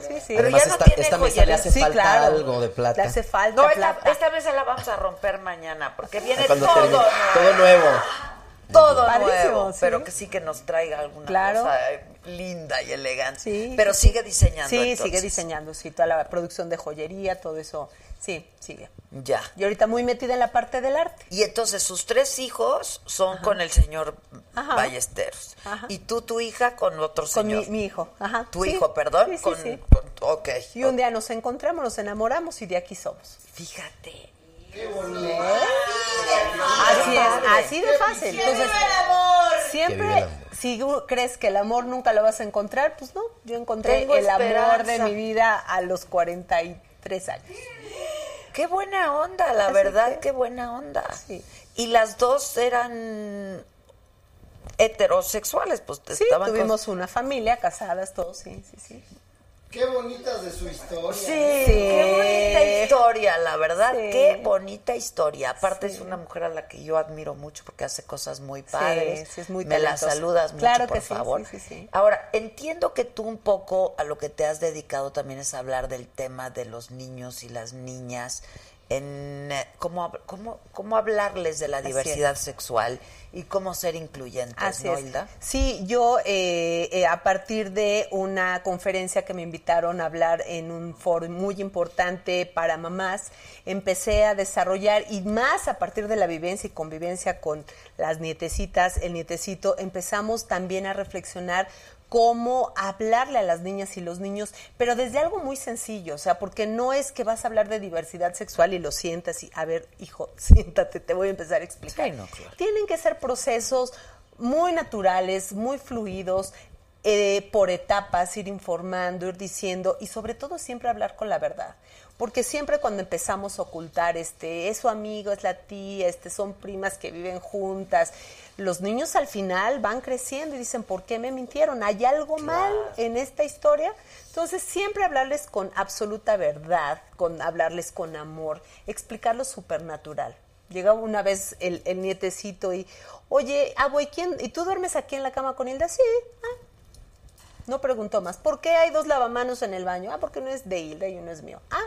sí, sí. Además, esta, esta mesa le hace Sí, falta claro. algo de plata. Le hace falta no, esta, plata. esta mesa la vamos a romper mañana porque viene Cuando todo termine- nuevo. todo nuevo. Todo Padrísimo, nuevo, sí. pero que sí que nos traiga alguna Claro. cosa eh, linda y elegante. Sí, pero sí, sigue diseñando. Sí, entonces. sigue diseñando, sí, toda la producción de joyería, todo eso, sí, sigue. Ya. Y ahorita muy metida en la parte del arte. Y entonces sus tres hijos son con el señor Ajá. Ballesteros. Ajá. Y tú, tu hija, con otro Con mi, señor. mi hijo, ajá. Tu sí. hijo, perdón. Sí, sí, con, sí. con- ok. Y un día nos encontramos, nos enamoramos y de aquí somos. Fíjate. Así es, así de fácil. Entonces, siempre, si tú crees que el amor nunca lo vas a encontrar, pues no. Yo encontré Tengo el amor de mi vida a los 43 años. Qué buena onda, la Así verdad, que- qué buena onda. Sí. Y las dos eran heterosexuales, pues Sí, estaban con- tuvimos una familia, casadas, todos, sí, sí, sí. Qué bonitas de su historia. Sí, qué bonita historia, la verdad, Sí. qué bonita historia. Aparte es una mujer a la que yo admiro mucho porque hace cosas muy padres. sí, es muy Me la saludas mucho, Claro por que sí, favor. sí, sí, sí. Ahora, entiendo que tú un poco a lo que te has dedicado también es hablar del tema de los niños y las niñas, en eh, cómo, cómo, cómo hablarles de la Así diversidad sexual y cómo ser incluyentes, Así ¿no, es. Hilda? Sí, yo eh, eh, a partir de una conferencia que me invitaron a hablar en un foro muy importante para mamás, empecé a desarrollar y más a partir de la vivencia y convivencia con las nietecitas, el nietecito, empezamos también a reflexionar cómo hablarle a las niñas y los niños, pero desde algo muy sencillo, o sea, porque no es que vas a hablar de diversidad sexual y lo sientas y, a ver, hijo, siéntate, te voy a empezar a explicar. Sí, no, claro. Tienen que ser procesos muy naturales, muy fluidos, eh, por etapas, ir informando, ir diciendo y sobre todo siempre hablar con la verdad. Porque siempre cuando empezamos a ocultar, este, es su amigo, es la tía, este, son primas que viven juntas, los niños al final van creciendo y dicen, ¿por qué me mintieron? ¿Hay algo mal en esta historia? Entonces siempre hablarles con absoluta verdad, con hablarles con amor, explicar lo supernatural. Llegaba una vez el, el nietecito y, oye, abo, ¿y, quién, ¿y tú duermes aquí en la cama con Hilda? Sí. Ah. No preguntó más. ¿Por qué hay dos lavamanos en el baño? Ah, porque uno es de Hilda y uno es mío. Ah.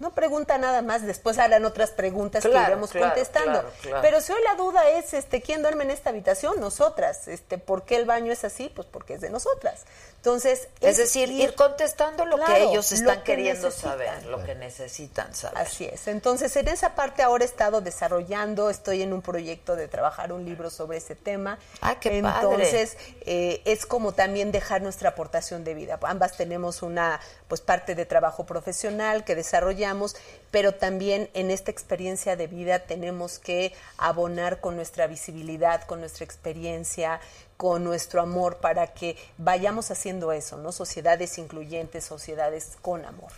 No pregunta nada más, después harán otras preguntas que iremos claro, contestando. claro. Pero si hoy la duda es, este, ¿quién duerme en esta habitación? Nosotras. Este, ¿Por qué el baño es así? Pues porque es de nosotras. Entonces, Es decir, ir contestando lo Claro, que ellos lo están que queriendo necesitan. saber, lo que necesitan saber. Así es. Entonces, en esa parte ahora he estado desarrollando, estoy en un proyecto de trabajar un libro sobre ese tema. Ah, qué padre. Entonces, eh, es como también dejar nuestra aportación de vida. Ambas tenemos una pues parte de trabajo profesional que desarrollamos, pero también en esta experiencia de vida tenemos que abonar con nuestra visibilidad, con nuestra experiencia, con nuestro amor para que vayamos haciendo eso, ¿no? Sociedades incluyentes, sociedades con amor.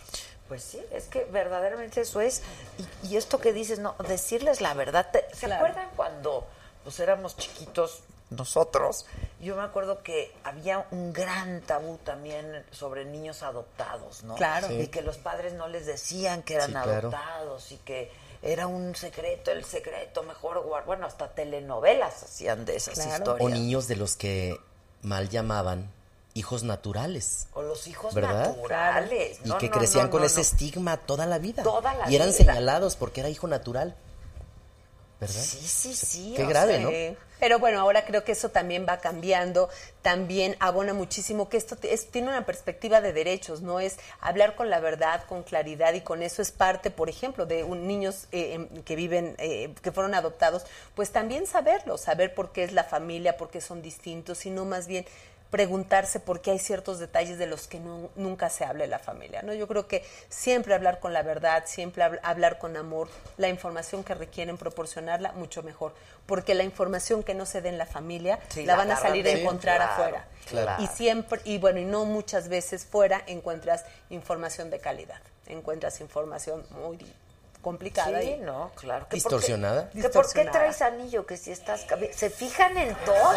Pues sí, es que verdaderamente eso es. Y, y esto que dices, no, decirles la verdad. Te- ¿Se Claro. acuerdan cuando pues éramos chiquitos nosotros? Yo me acuerdo que había un gran tabú también sobre niños adoptados, ¿no? Claro. Sí. Y que los padres no les decían que eran Sí, claro. adoptados y que era un secreto, el secreto mejor guardar. Bueno, hasta telenovelas hacían de esas Claro. historias. O niños de los que mal llamaban hijos naturales. O los hijos ¿Verdad? naturales. Y No, que no, crecían no, con no, ese no. estigma toda la vida. Toda la y eran vida. señalados porque era hijo natural. ¿Verdad? Sí, sí, sí. Qué grave, ¿no? Sí. Pero bueno, ahora creo que eso también va cambiando, también abona muchísimo que esto es- tiene una perspectiva de derechos, no es hablar con la verdad, con claridad y con eso es parte, por ejemplo, de un- niños eh, em, que viven, eh, que fueron adoptados, pues también saberlo, saber por qué es la familia, por qué son distintos, sino más bien preguntarse por qué hay ciertos detalles de los que no- nunca se habla en la familia. ¿no? Yo creo que siempre hablar con la verdad, siempre hab- hablar con amor, la información que requieren proporcionarla, mucho mejor. Porque la información que no se dé en la familia Sí, la la van a salir a encontrar claro, afuera. claro. Y siempre, y bueno, y no muchas veces fuera encuentras información de calidad. Encuentras información muy complicada. Sí, y- no, claro. que Distorsionada. por qué- que ¿Por qué traes anillo? Que si estás... Se fijan en todo.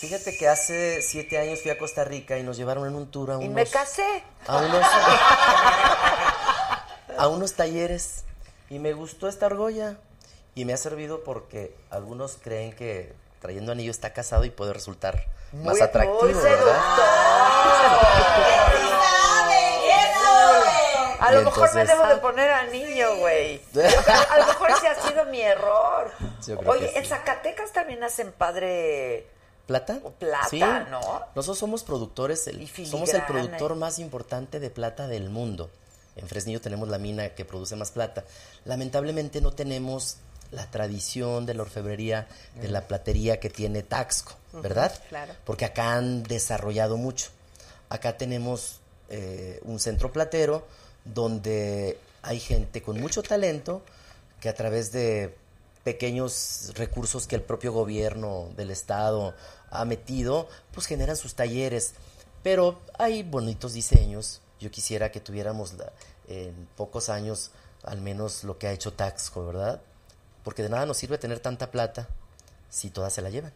Fíjate que hace siete años fui a Costa Rica y nos llevaron en un tour a Y unos, me casé. a unos, a unos talleres y me gustó esta argolla y me ha servido porque algunos creen que trayendo anillo está casado y puede resultar más atractivo, muy ¿verdad? A Y lo mejor me debo de poner anillo, güey. A lo mejor ese ha sido mi error. Yo creo Oye, que sí. en Zacatecas también hacen padre... ¿Plata? plata, Sí. ¿no? Nosotros somos productores, el- somos el productor más importante de plata del mundo. En Fresnillo tenemos la mina que produce más plata. Lamentablemente no tenemos la tradición de la orfebrería, de la platería que tiene Taxco, ¿verdad? claro. Porque acá han desarrollado mucho. Acá tenemos eh, un centro platero donde hay gente con mucho talento que a través de pequeños recursos que el propio gobierno del estado ha metido, pues generan sus talleres. Pero hay bonitos diseños. Yo quisiera que tuviéramos la- en pocos años al menos lo que ha hecho Taxco, ¿verdad? Porque de nada nos sirve tener tanta plata si todas se la llevan.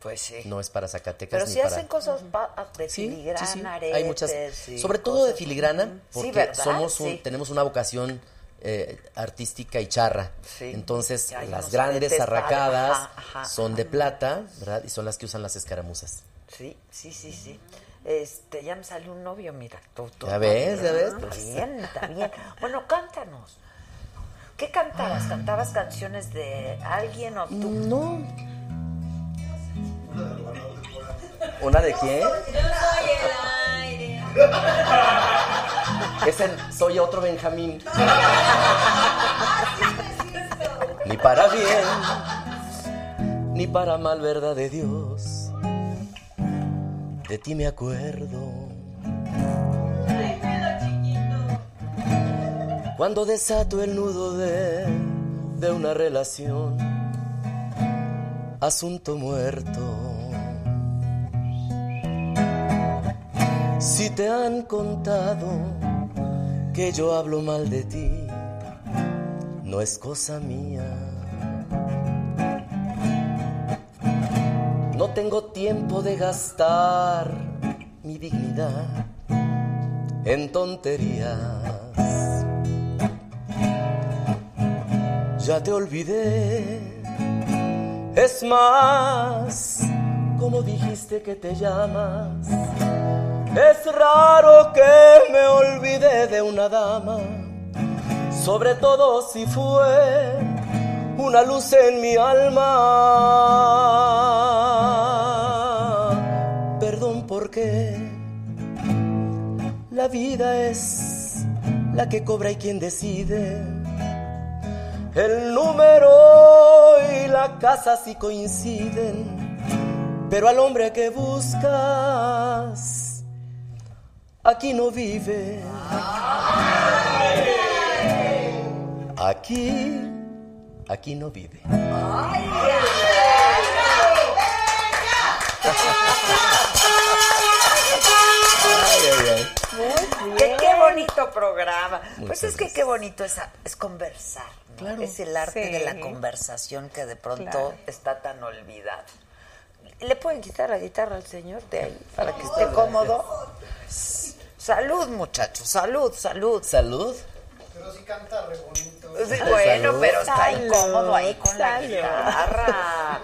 Pues sí. No es para Zacatecas Pero ni si para... hacen cosas pa- de Sí, filigrana, sí, sí. aretes Hay muchas, sobre todo de cosas. filigrana, porque Sí, somos un, Sí. tenemos una vocación eh, artística y charra. Sí. Entonces, las grandes arracadas padres. Ajá, ajá, son de plata, ¿verdad? Y son las que usan las escaramuzas. Sí, sí, sí, sí. Este, ya me salió un novio, mira. Tú, tú, Ya ves, ya ves, Está pues. bien, está bien. Bueno, cántanos. ¿Qué cantabas? ¿Cantabas canciones de alguien o tú? No. ¿Una de quién? Es el Soy otro Benjamín. Ni para bien, ni para mal, verdad de Dios. De ti me acuerdo. Cuando desato el nudo de, de una relación, asunto muerto. Si te han contado que yo hablo mal de ti, no es cosa mía. No tengo tiempo de gastar mi dignidad en tonterías. Ya te olvidé. Es más, como dijiste que te llamas, es raro que me olvide de una dama, sobre todo si fue una luz en mi alma. Perdón porque la vida es la que cobra y quien decide. El número y la casa sí coinciden, pero al hombre que buscas aquí no vive. Aquí, aquí no vive. Ay, ay, ay. Qué, qué bonito programa. pues es que qué bonito es, es conversar. ¿no? Claro. Es el arte Sí. de la conversación que de pronto Claro. está tan olvidado. ¿Le pueden quitar la guitarra al señor de ahí para que esté cómodo? Salud, muchachos, salud, salud. Salud. Pero sí canta re bonito. Sí, bueno, Salud. pero está Salud, incómodo ahí con la guitarra.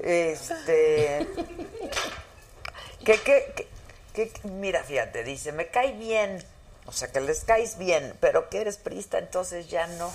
Este. Que, que, que, que- mira, fíjate, dice, me cae bien. O sea, que les caes bien, pero que eres prista, entonces ya no.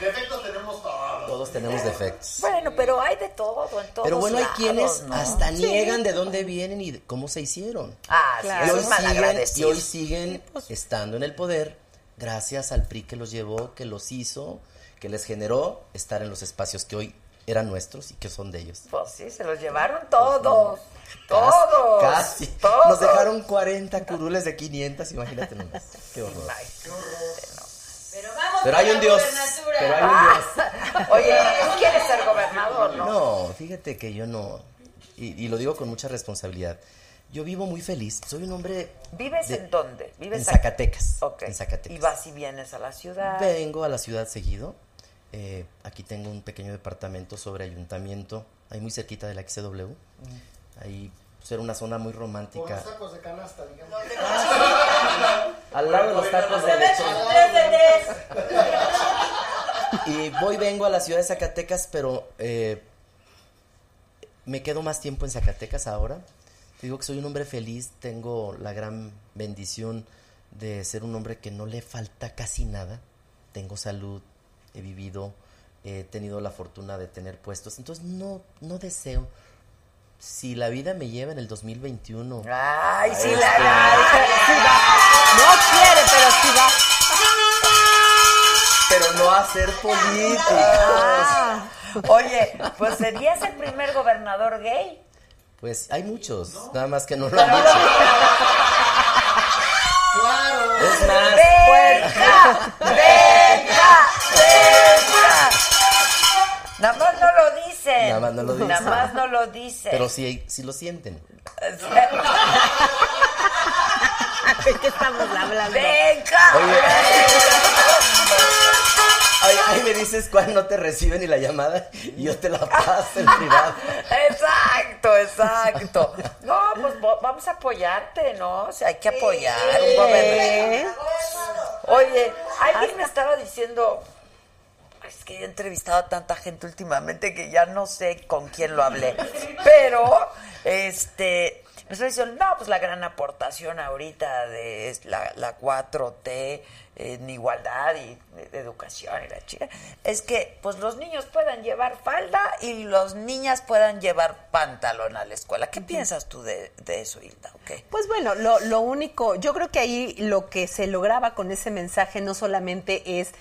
Defectos tenemos todos. Todos tenemos defectos. Bueno, pero hay de todo en todos Pero bueno, hay lados, quienes ¿no? hasta Sí. niegan de dónde vienen y de cómo se hicieron. Ah, Claro. Y sí, hoy, siguen, y hoy siguen estando en el poder gracias al PRI que los llevó, que los hizo, que les generó estar en los espacios que hoy eran nuestros y que son de ellos. Pues sí, se los llevaron todos. Todos. Casi. Todos. Nos dejaron 40 curules de 500, imagínate nomás. Qué horror. Pero vamos Pero hay un Dios. Pero hay un Dios. Oye, ¿tú quieres ser gobernador, no? No, fíjate que yo no. Y, y lo digo con mucha responsabilidad. Yo vivo muy feliz. Soy un hombre. ¿Vives de- en dónde? ¿Vives en? Zacatecas. Ok. En Zacatecas. ¿Y vas y vienes a la ciudad? Vengo a la ciudad seguido. Eh, aquí tengo un pequeño departamento sobre ayuntamiento, ahí muy cerquita de la XW. Ahí ser una zona muy Con romántica. los sacos de canasta, digamos. Al lado de los tacos de lechón. Y voy, vengo a la ciudad de Zacatecas, pero eh, me quedo más tiempo en Zacatecas ahora. Te digo que soy un hombre feliz, tengo la gran bendición de ser un hombre que no le falta casi nada. Tengo salud, he vivido, he tenido la fortuna de tener puestos. Entonces no, no deseo. Si la vida me lleva en el 2021. Ay, sí, Este, la va. No quiere, pero sí va. Pero no hacer política. Ah. Oye, pues serías el primer gobernador gay. Pues hay muchos, nada más que no lo han dicho. Claro. Es más, ¡Venga! ¡Venga! ¡Venga! Nada más no lo dicen. Nada más no lo dicen. Nada más no lo dicen. pero sí, sí lo sienten. ¿De qué estamos hablando? ¡Venga! Oye. Ahí me dices cuál no te recibe ni la llamada y yo te la paso en privado. Exacto, exacto. No, pues vamos a apoyarte, ¿no? O sea, hay que apoyar a un. Oye, alguien me estaba diciendo, es que he entrevistado a tanta gente últimamente que ya no sé con quién lo hablé, pero este me estaba diciendo, no, pues la gran aportación ahorita de la, la 4T en igualdad y de educación y la chica, es que pues los niños puedan llevar falda y los niñas puedan llevar pantalón a la escuela. ¿Qué piensas tú de, de eso, Hilda? ¿O Pues bueno, lo, lo único, yo creo que ahí lo que se lograba con ese mensaje no solamente es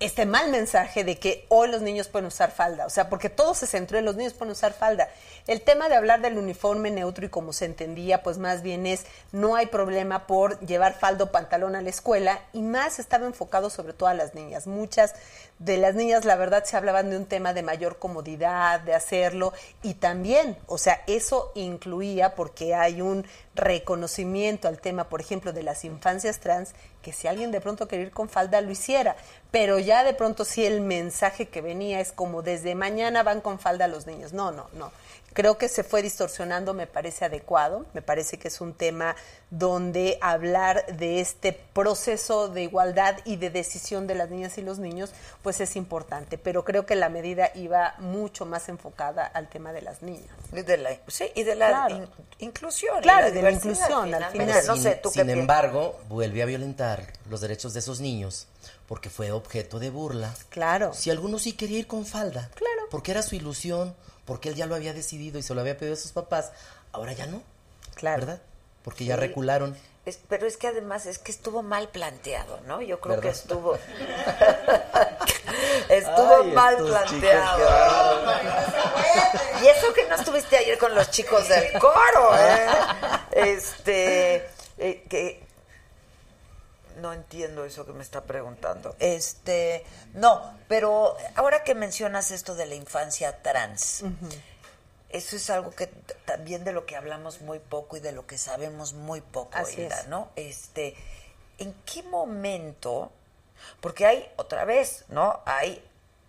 este mal mensaje de que hoy los niños pueden usar falda, o sea, porque todo se centró en los niños pueden usar falda. El tema de hablar del uniforme neutro y como se entendía, pues más bien es no hay problema por llevar falda o pantalón a la escuela y más estaba enfocado sobre todo a las niñas. Muchas de las niñas, la verdad, se hablaban de un tema de mayor comodidad, de hacerlo y también, o sea, eso incluía porque hay un reconocimiento al tema, por ejemplo, de las infancias trans, que si alguien de pronto quería ir con falda lo hiciera, pero ya de pronto si el mensaje que venía es como desde mañana van con falda los niños. No, no, no. Creo que se fue distorsionando, me parece adecuado, me parece que es un tema donde hablar de este proceso de igualdad y de decisión de las niñas y los niños, pues es importante, pero creo que la medida iba mucho más enfocada al tema de las niñas. Y de la, sí, y de la Claro. in- inclusión. y Claro, la y de la inclusión, al final. No sin, sé, ¿tú qué sin piensas? embargo, vuelve a violentar los derechos de esos niños porque fue objeto de burla. Claro. Si alguno sí quería ir con falda, Claro. porque era su ilusión, porque él ya lo había decidido y se lo había pedido a sus papás, ahora ya no, Claro. ¿verdad? Porque ya recularon. Es- pero es que además es que estuvo mal planteado, ¿no? Yo creo que estuvo. estuvo Ay, mal planteado. y eso que no estuviste ayer con los chicos del coro, ¿eh? Este. eh, que. No entiendo eso que me está preguntando. Este. No, pero ahora que mencionas esto de la infancia trans. Eso es algo que también de lo que hablamos muy poco y de lo que sabemos muy poco, Así Hilda, es. ¿no? Este, ¿en qué momento? Porque hay otra vez, ¿no? Hay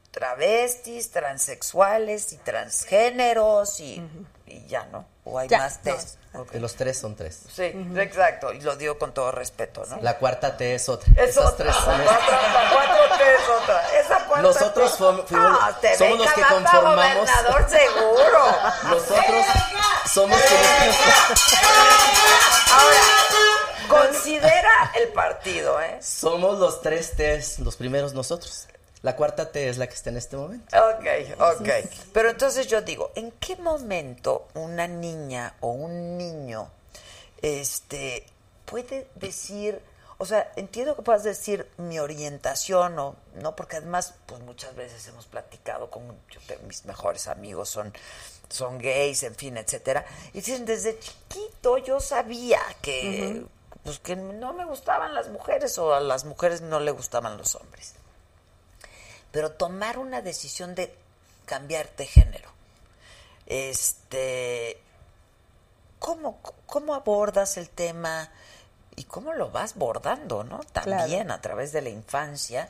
travestis, transexuales y transgéneros y, y ya, ¿no? O hay Ya, más no. Ok. De los tres son tres. Sí, exacto. Y lo digo con todo respeto, ¿no? La cuarta T es otra. Es Esas otra. tres son La cuarta, la cuatro T es otra. Esa cuarta Nosotros fom- fuimos- Ah, te somos los que conformamos. gobernador seguro. Nosotros somos quienes Ahora, considera el partido, ¿eh? somos los tres T's, los primeros nosotros. La cuarta T es la que está en este momento. Ok, ok. Pero entonces yo digo, ¿en qué momento una niña o un niño este, puede decir, o sea, entiendo que puedas decir mi orientación o no, porque además, pues muchas veces hemos platicado con yo mis mejores amigos son son gays, en fin, etcétera. Y dicen desde chiquito yo sabía que pues que no me gustaban las mujeres o a las mujeres no le gustaban los hombres. Pero tomar una decisión de cambiarte género. Este ¿cómo, cómo abordas el tema y cómo lo vas bordando, ¿no? También a través de la infancia.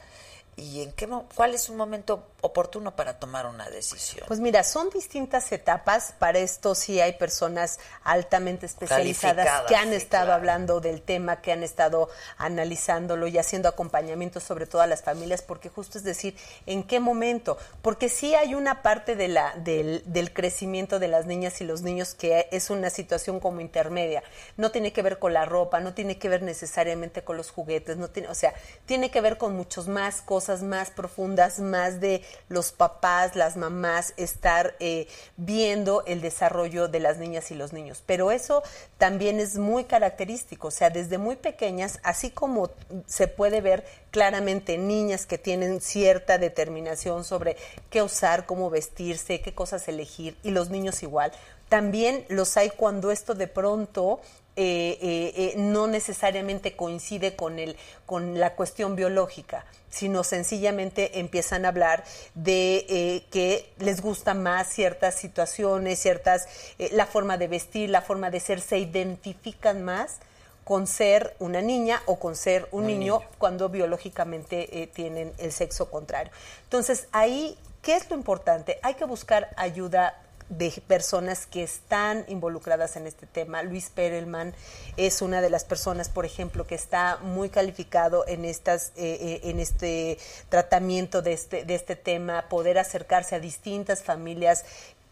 ¿Y en qué cuál es un momento oportuno para tomar una decisión? Pues mira, son distintas etapas. Para esto sí hay personas altamente especializadas que han sí, estado claro. hablando del tema, que han estado analizándolo y haciendo acompañamiento sobre todo a las familias, porque justo es decir, ¿en qué momento? Porque sí hay una parte de la, del, del crecimiento de las niñas y los niños que es una situación como intermedia. No tiene que ver con la ropa, no tiene que ver necesariamente con los juguetes, no tiene, o sea, tiene que ver con muchos más cosas más profundas, más de los papás, las mamás, estar eh, viendo el desarrollo de las niñas y los niños. Pero eso también es muy característico, o sea, desde muy pequeñas, así como se puede ver claramente niñas que tienen cierta determinación sobre qué usar, cómo vestirse, qué cosas elegir, y los niños igual. También los hay cuando esto de pronto eh, eh, eh, no necesariamente coincide con, el, con la cuestión biológica, sino sencillamente empiezan a hablar de eh, que les gustan más ciertas situaciones, ciertas, la forma de vestir, la forma de ser, se identifican más con ser una niña o con ser un, Un niño, niño. cuando biológicamente eh, tienen el sexo contrario. Entonces, ahí, ¿qué es lo importante? Hay que buscar ayuda de personas que están involucradas en este tema. Luis Perelman es una de las personas, por ejemplo, que está muy calificado en estas, eh, eh, en este tratamiento de este, de este tema, poder acercarse a distintas familias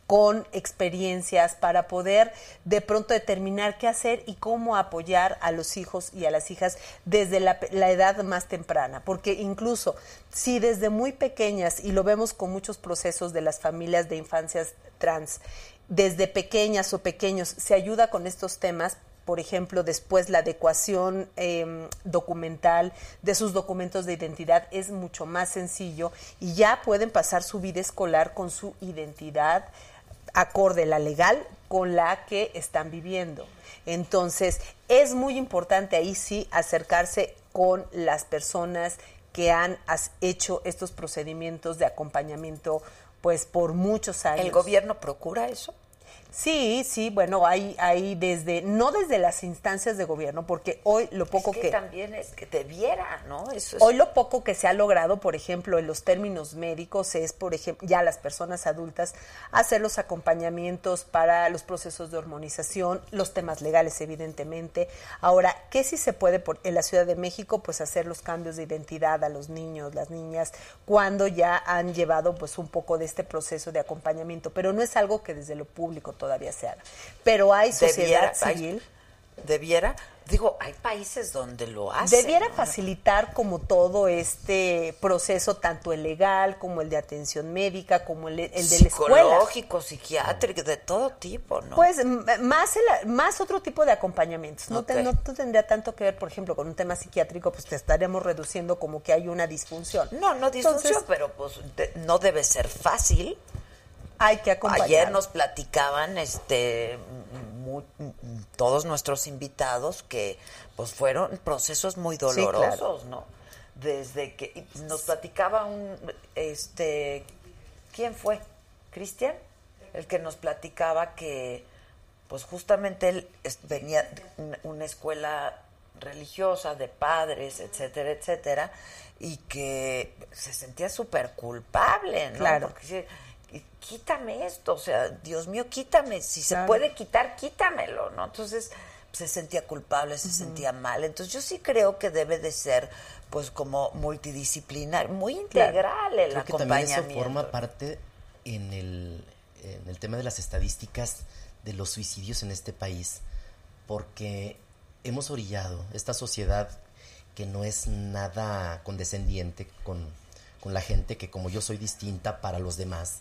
con experiencias para poder de pronto determinar qué hacer y cómo apoyar a los hijos y a las hijas desde la, la edad más temprana. Porque incluso si desde muy pequeñas, y lo vemos con muchos procesos de las familias de infancias trans, desde pequeñas o pequeños se ayuda con estos temas, por ejemplo, después la adecuación eh, documental de sus documentos de identidad es mucho más sencillo y ya pueden pasar su vida escolar con su identidad acorde la legal con la que están viviendo. Entonces, es muy importante ahí sí acercarse con las personas que han hecho estos procedimientos de acompañamiento pues por muchos años. ¿El gobierno procura eso? Sí, sí, bueno, hay, hay desde, no desde las instancias de gobierno, porque hoy lo poco Es que, que también es que debiera, ¿no? Eso es Hoy lo poco que se ha logrado, por ejemplo, en los términos médicos es, por ejemplo, ya las personas adultas hacer los acompañamientos para los procesos de hormonización, los temas legales, evidentemente. Ahora, ¿qué sí se puede por, en la Ciudad de México? Pues hacer los cambios de identidad a los niños, las niñas, cuando ya han llevado pues un poco de este proceso de acompañamiento, pero no es algo que desde lo público todavía se haga. Pero hay sociedad Debiera, hay- civil. debiera, digo, hay países donde lo hacen. Debiera ¿no? facilitar como todo este proceso, tanto el legal como el de atención médica, como el, el de la escuela. Psicológico, psiquiátrico, de todo tipo, ¿no? Pues más, el- más otro tipo de acompañamientos. No, te- no tendría tanto que ver, por ejemplo, con un tema psiquiátrico, pues te estaríamos reduciendo como que hay una disfunción. no, no disfunción, Entonces, pero pues de- no debe ser fácil. Hay que acompañar. Ayer nos platicaban este mu- m- todos nuestros invitados que pues fueron procesos muy claro. dolorosos, ¿no? Desde que nos platicaba un este ¿quién fue? ¿Cristian? El que nos platicaba que pues justamente él venía de una- escuela religiosa de padres, etcétera, etcétera, y que se sentía súper culpable, ¿no? Claro. Porque dice, "Y quítame esto, o sea, Dios mío, quítame, si se Claro. puede quitar, quítamelo, ¿no? Entonces se sentía culpable, se sentía mal. Entonces yo sí creo que debe de ser pues como multidisciplinar, muy integral el Creo que también eso acompañamiento. forma parte en el, en el tema de las estadísticas de los suicidios en este país, porque hemos orillado esta sociedad que no es nada condescendiente con, con la gente que como yo soy distinta para los demás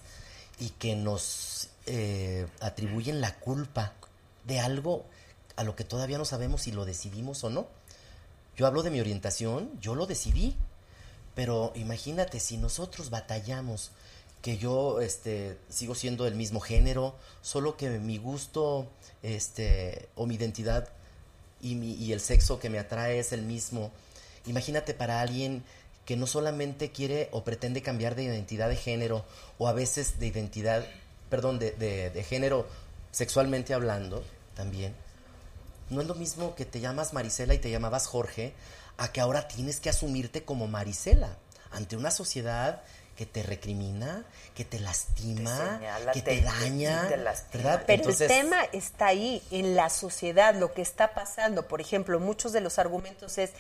y que nos eh, atribuyen la culpa de algo a lo que todavía no sabemos si lo decidimos o no. Yo hablo de mi orientación, yo lo decidí. Pero imagínate, si nosotros batallamos, que yo este, sigo siendo del mismo género, solo que mi gusto este, o mi identidad y, el sexo que me atrae es el mismo. Imagínate para alguien que no solamente quiere o pretende cambiar de identidad de género o a veces de identidad, perdón, de, de, de género sexualmente hablando también. No es lo mismo que te llamas Marisela y te llamabas Jorge a que ahora tienes que asumirte como Marisela ante una sociedad que te recrimina, que te lastima, señala, que te- te, daña, te lastima. ¿verdad? Pero Entonces, el tema está ahí, en la sociedad, lo que está pasando. Por ejemplo, muchos de los argumentos es,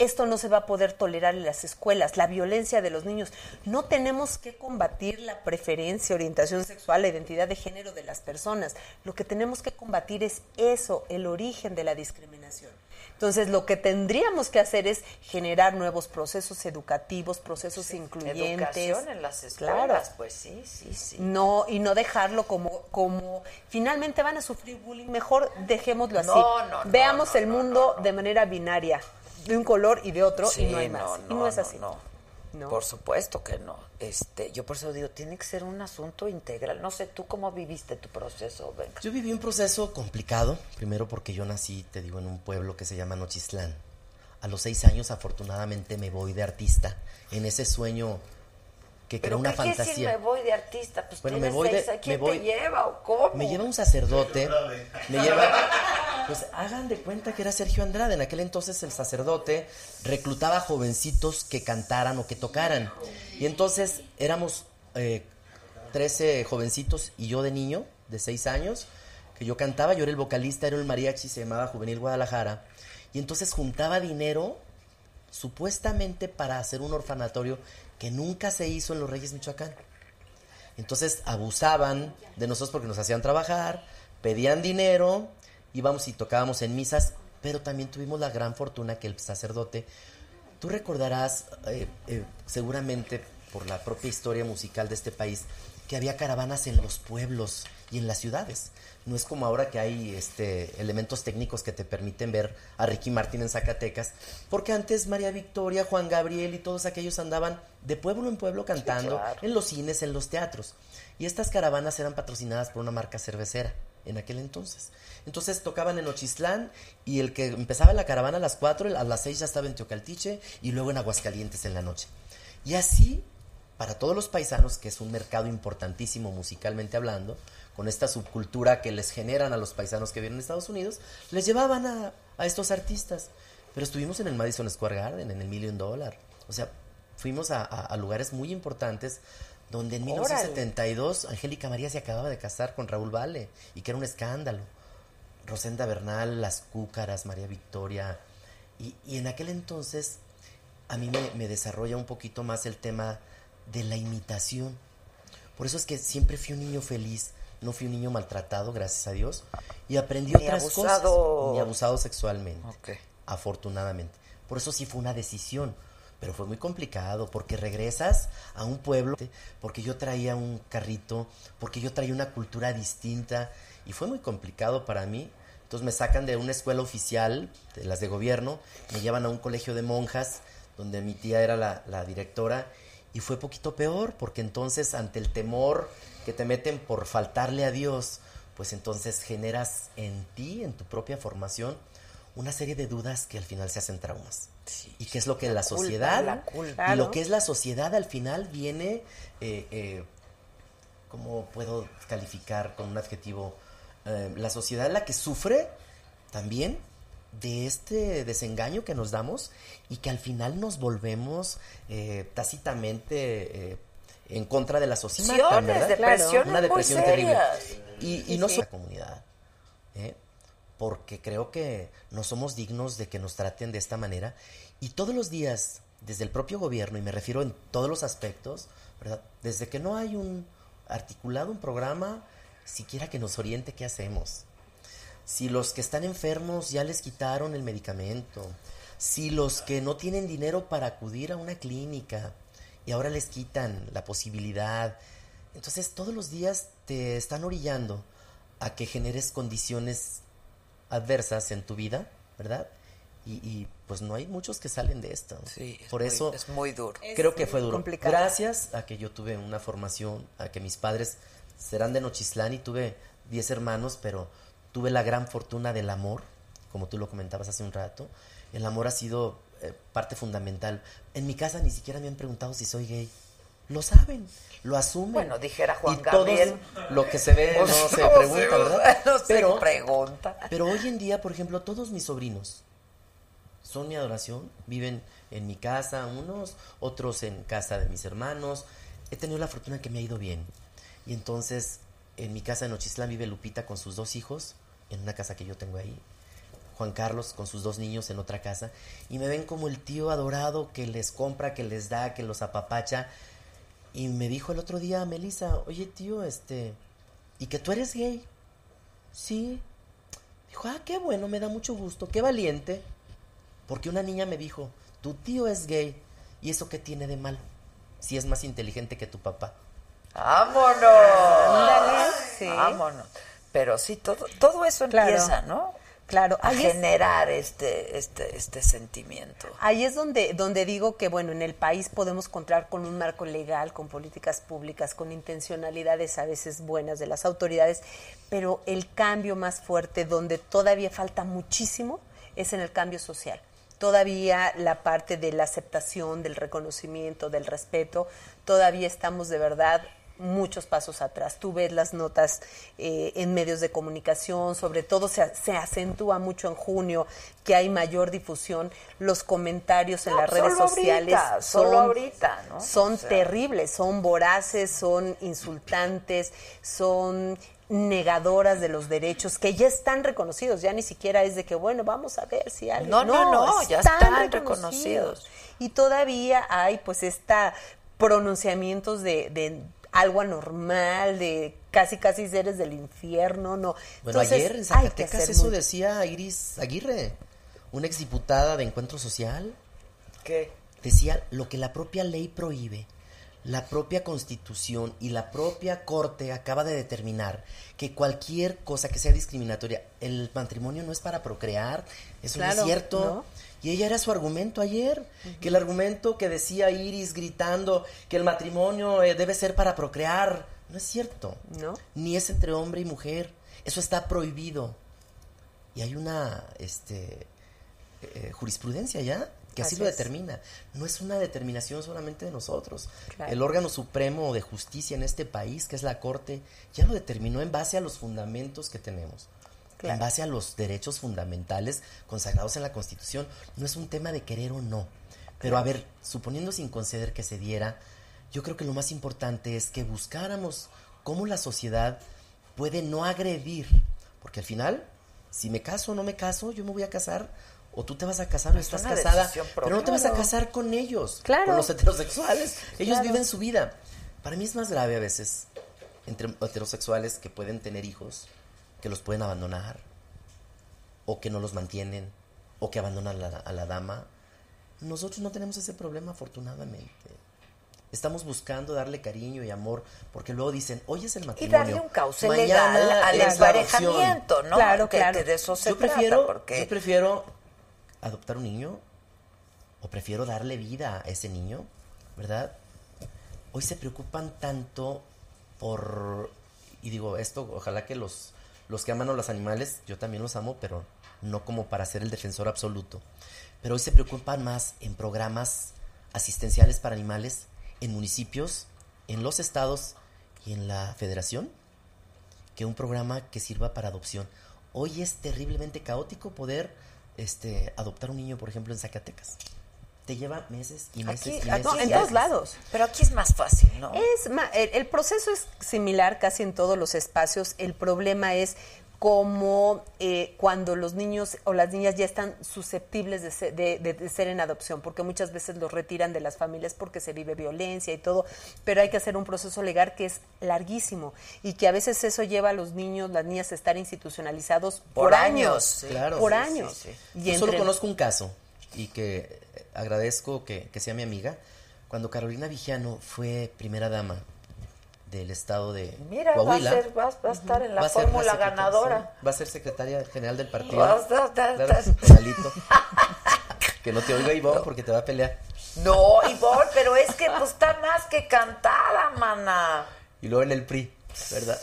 esto no se va a poder tolerar en las escuelas, la violencia de los niños. No tenemos que combatir la preferencia, orientación sexual, la identidad de género de las personas. Lo que tenemos que combatir es eso, el origen de la discriminación. Entonces, lo que tendríamos que hacer es generar nuevos procesos educativos, procesos incluyentes. Educación en las Claro. escuelas, pues sí, sí, sí. No, y no dejarlo como, como finalmente van a sufrir bullying, mejor dejémoslo así. No, no, no, Veamos no, el mundo de manera binaria, de un color y de otro, Sí, y no hay más. no, y no, no es no, así. no. No. Por supuesto que no. Este, yo por eso digo, tiene que ser un asunto integral. No sé, ¿tú cómo viviste tu proceso? Venga. Yo viví un proceso complicado, primero porque yo nací, te digo, en un pueblo que se llama Nochistlán. A los seis años, afortunadamente, me voy de artista en ese sueño que ¿Pero creó una qué quiere decir fantasía. me voy de artista? Pues Bueno, me voy seis. ¿Quién me voy- te lleva o cómo? Me lleva un sacerdote, me lleva... Pues hagan de cuenta que era Sergio Andrade. En aquel entonces el sacerdote reclutaba jovencitos que cantaran o que tocaran. Y entonces éramos eh, 13 jovencitos y yo de niño, de 6 años, que yo cantaba, yo era el vocalista, era el mariachi, se llamaba Juvenil Guadalajara. Y entonces juntaba dinero supuestamente para hacer un orfanatorio que nunca se hizo en Los Reyes, Michoacán. Entonces abusaban de nosotros porque nos hacían trabajar, pedían dinero, íbamos y tocábamos en misas, pero también tuvimos la gran fortuna que el sacerdote, tú recordarás eh, eh, seguramente por la propia historia musical de este país, que había caravanas en los pueblos y en las ciudades. No es como ahora que hay este, elementos técnicos que te permiten ver a Ricky Martin en Zacatecas, porque antes María Victoria, Juan Gabriel y todos aquellos andaban de pueblo en pueblo cantando claro. en los cines, en los teatros. Y estas caravanas eran patrocinadas por una marca cervecera en aquel entonces. Entonces tocaban en Ochislán y el que empezaba la caravana a las 4, a las 6 ya estaba en Teocaltiche y luego en Aguascalientes en la noche. Y así, para todos los paisanos, que es un mercado importantísimo musicalmente hablando, con esta subcultura que les generan a los paisanos que vienen a Estados Unidos, les llevaban a, a estos artistas. Pero estuvimos en el Madison Square Garden, en el Million Dollar. O sea, fuimos a, a- a lugares muy importantes donde en Órale. 1972 Angélica María se acababa de casar con Raúl Vale y que era un escándalo. Rosenda Bernal, Las Cúcaras, María Victoria. Y, y en aquel entonces a mí me, me desarrolla un poquito más el tema de la imitación. Por eso es que siempre fui un niño feliz, no fui un niño maltratado, gracias a Dios, y aprendí Ni otras abusado. cosas. Ni abusado sexualmente, Ok. afortunadamente. Por eso sí fue una decisión, pero fue muy complicado, porque regresas a un pueblo, porque yo traía un carrito, porque yo traía una cultura distinta, y fue muy complicado para mí. Entonces me sacan de una escuela oficial, de las de gobierno, me llevan a un colegio de monjas, donde mi tía era la, la directora, y fue poquito peor, porque entonces ante el temor que te meten por faltarle a Dios, pues entonces generas en ti, en tu propia formación, una serie de dudas que al final se hacen traumas. y qué es lo que la, culpa, sociedad, la culpa. y lo que es la sociedad al final viene, eh, eh, ¿cómo puedo calificar con un adjetivo? Eh, la sociedad la que sufre también de este desengaño que nos damos y que al final nos volvemos eh, tácitamente eh, en contra de la sociedad. Una depresión terrible. Y, y no solo la comunidad, ¿eh? porque creo que no somos dignos de que nos traten de esta manera. Y todos los días, desde el propio gobierno, y me refiero en todos los aspectos, ¿verdad? desde que no hay un articulado, un programa, siquiera que nos oriente qué hacemos. Si los que están enfermos ya les quitaron el medicamento, si los que no tienen dinero para acudir a una clínica y ahora les quitan la posibilidad, entonces todos los días te están orillando a que generes condiciones adversas en tu vida, ¿verdad? Y, y, pues no hay muchos que salen de esto. Sí, es Por muy- eso es muy duro. Creo Es que fue muy duro. complicado. Gracias a que yo tuve una formación, a que mis padres serán de Nochislán y tuve 10 hermanos, pero tuve la gran fortuna del amor, como tú lo comentabas hace un rato. El amor ha sido eh, parte fundamental. En mi casa ni siquiera me han preguntado si soy gay. Lo saben, lo asumen. Bueno, dijera Juan y todos Gabriel. lo que se ve no se pregunta, se- ¿verdad? no se pero, pregunta. Pero hoy en día, por ejemplo, todos mis sobrinos son mi adoración, viven en mi casa, unos, otros en casa de mis hermanos. He tenido la fortuna que me ha ido bien. Y entonces, en mi casa en Nochislán vive Lupita con sus dos hijos, en una casa que yo tengo ahí. Juan Carlos con sus dos niños en otra casa. Y me ven como el tío adorado que les compra, que les da, que los apapacha. Y me dijo el otro día Melissa, oye tío, este, ¿y que tú eres gay? Sí. Dijo, ah, qué bueno, me da mucho gusto, qué valiente. Porque una niña me dijo, tu tío es gay, ¿y eso qué tiene de malo? Si es más inteligente que tu papá. ¡Vámonos! Ándale, sí. Vámonos. Pero sí, todo, todo eso Claro. empieza, ¿no? Claro, A ahí es- generar este, este, este sentimiento. Ahí es donde, donde digo que, bueno, en el país podemos contar con un marco legal, con políticas públicas, con intencionalidades a veces buenas de las autoridades, pero el cambio más fuerte, donde todavía falta muchísimo, es en el cambio social. Todavía la parte de la aceptación, del reconocimiento, del respeto, todavía estamos de verdad muchos pasos atrás. Tú ves las notas eh, en medios de comunicación, sobre todo se, se acentúa mucho en junio que hay mayor difusión, los comentarios en No, las redes sociales ahorita, solo ahorita, ¿no? son O sea. terribles, son voraces, son insultantes, son negadoras de los derechos que ya están reconocidos, ya ni siquiera es de que, bueno, vamos a ver si alguien... No, no, no, ya están reconocidos. Y todavía hay pues esta pronunciamientos de, de algo anormal, de casi casi seres del infierno, no. Bueno, Entonces, ayer en Zacatecas eso muy- decía Iris Aguirre, una exdiputada de Encuentro Social. ¿Qué? Decía lo que la propia ley prohíbe, la propia constitución y la propia corte acaba de determinar que cualquier cosa que sea discriminatoria, el matrimonio no es para procrear, eso no es cierto. ¿no? Y ella era su argumento ayer, que el argumento que decía Iris gritando que el matrimonio eh, debe ser para procrear, no es cierto. ¿No? Ni es entre hombre y mujer, eso está prohibido. Y hay una este, eh, jurisprudencia ya que así, Así lo es. determina. No es una determinación solamente de nosotros. Claro. El órgano supremo de justicia en este país, que es la Corte, ya lo determinó en base a los fundamentos que tenemos. Claro. En base a los derechos fundamentales consagrados en la Constitución. No es un tema de querer o no. Pero a ver, suponiendo sin conceder que se diera, yo creo que lo más importante es que buscáramos cómo la sociedad puede no agredir. Porque al final, si me caso o no me caso, yo me voy a casar, o tú te vas a casar o Es estás casada, pero no te vas a casar con ellos, Claro. con los heterosexuales. Ellos Claro. viven su vida. Para mí es más grave a veces entre heterosexuales que pueden tener hijos, que los pueden abandonar, o que no los mantienen, o que abandonan a la, a la dama. Nosotros no tenemos ese problema, afortunadamente. Estamos buscando darle cariño y amor, porque luego dicen, hoy es el Y matrimonio. darle un cauce mañana legal al es la adopción". emparejamiento, ¿no? Claro, que, claro. que de eso se yo trata, prefiero, porque yo prefiero adoptar un niño o prefiero darle vida a ese niño, ¿verdad? Hoy se preocupan tanto por y digo esto, ojalá que los los que aman a los animales, yo también los amo, pero no como para ser el defensor absoluto. Pero hoy se preocupan más en programas asistenciales para animales en municipios, en los estados y en la federación que un programa que sirva para adopción. Hoy es terriblemente caótico poder este, adoptar un niño, por ejemplo, en Zacatecas. Te lleva meses y meses Aquí- y meses. aquí No, en y todos meses. lados. pero aquí es más fácil, ¿no? Es ma- el, el proceso es similar casi en todos los espacios. El problema es cómo eh, cuando los niños o las niñas ya están susceptibles de ser, de- de- de ser en adopción, porque muchas veces los retiran de las familias porque se vive violencia y todo, pero hay que hacer un proceso legal que es larguísimo y que a veces eso lleva a los niños, las niñas a estar institucionalizados por, Por años, años, sí. Claro. por Sí, años. sí, Y Yo solo conozco un caso y que eh, agradezco que, que sea mi amiga. Cuando Carolina Vigiano fue primera dama del estado de Mira, va a, ser, va, va a estar en la fórmula ganadora. va a ser secretaria general del partido. A estar- Claro. Que no te oiga Ivonne porque te va a pelear. No, Ivonne, pero es que pues está más que cantada, mana. Y luego en el PRI, ¿verdad?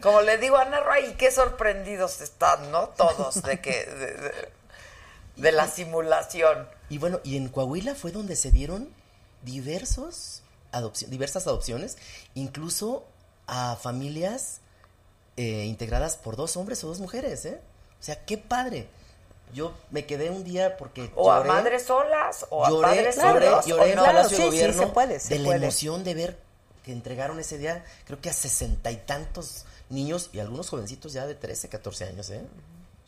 Como le digo a Ana Ray, qué sorprendidos están, ¿no? Todos de que de, de- de la simulación. Y bueno, y en Coahuila fue donde se dieron diversos diversas adopciones, incluso a familias eh, integradas por dos hombres o dos mujeres, ¿eh? O sea, qué padre. Yo me quedé un día porque O a lloré, madres solas, o a lloré, padres lloré, solos. lloré o en no. Palacio de sí, sí, Gobierno se puede, se de la emoción de ver que entregaron ese día, creo que a sesenta y tantos niños y algunos jovencitos ya de 13, 14 años, ¿eh?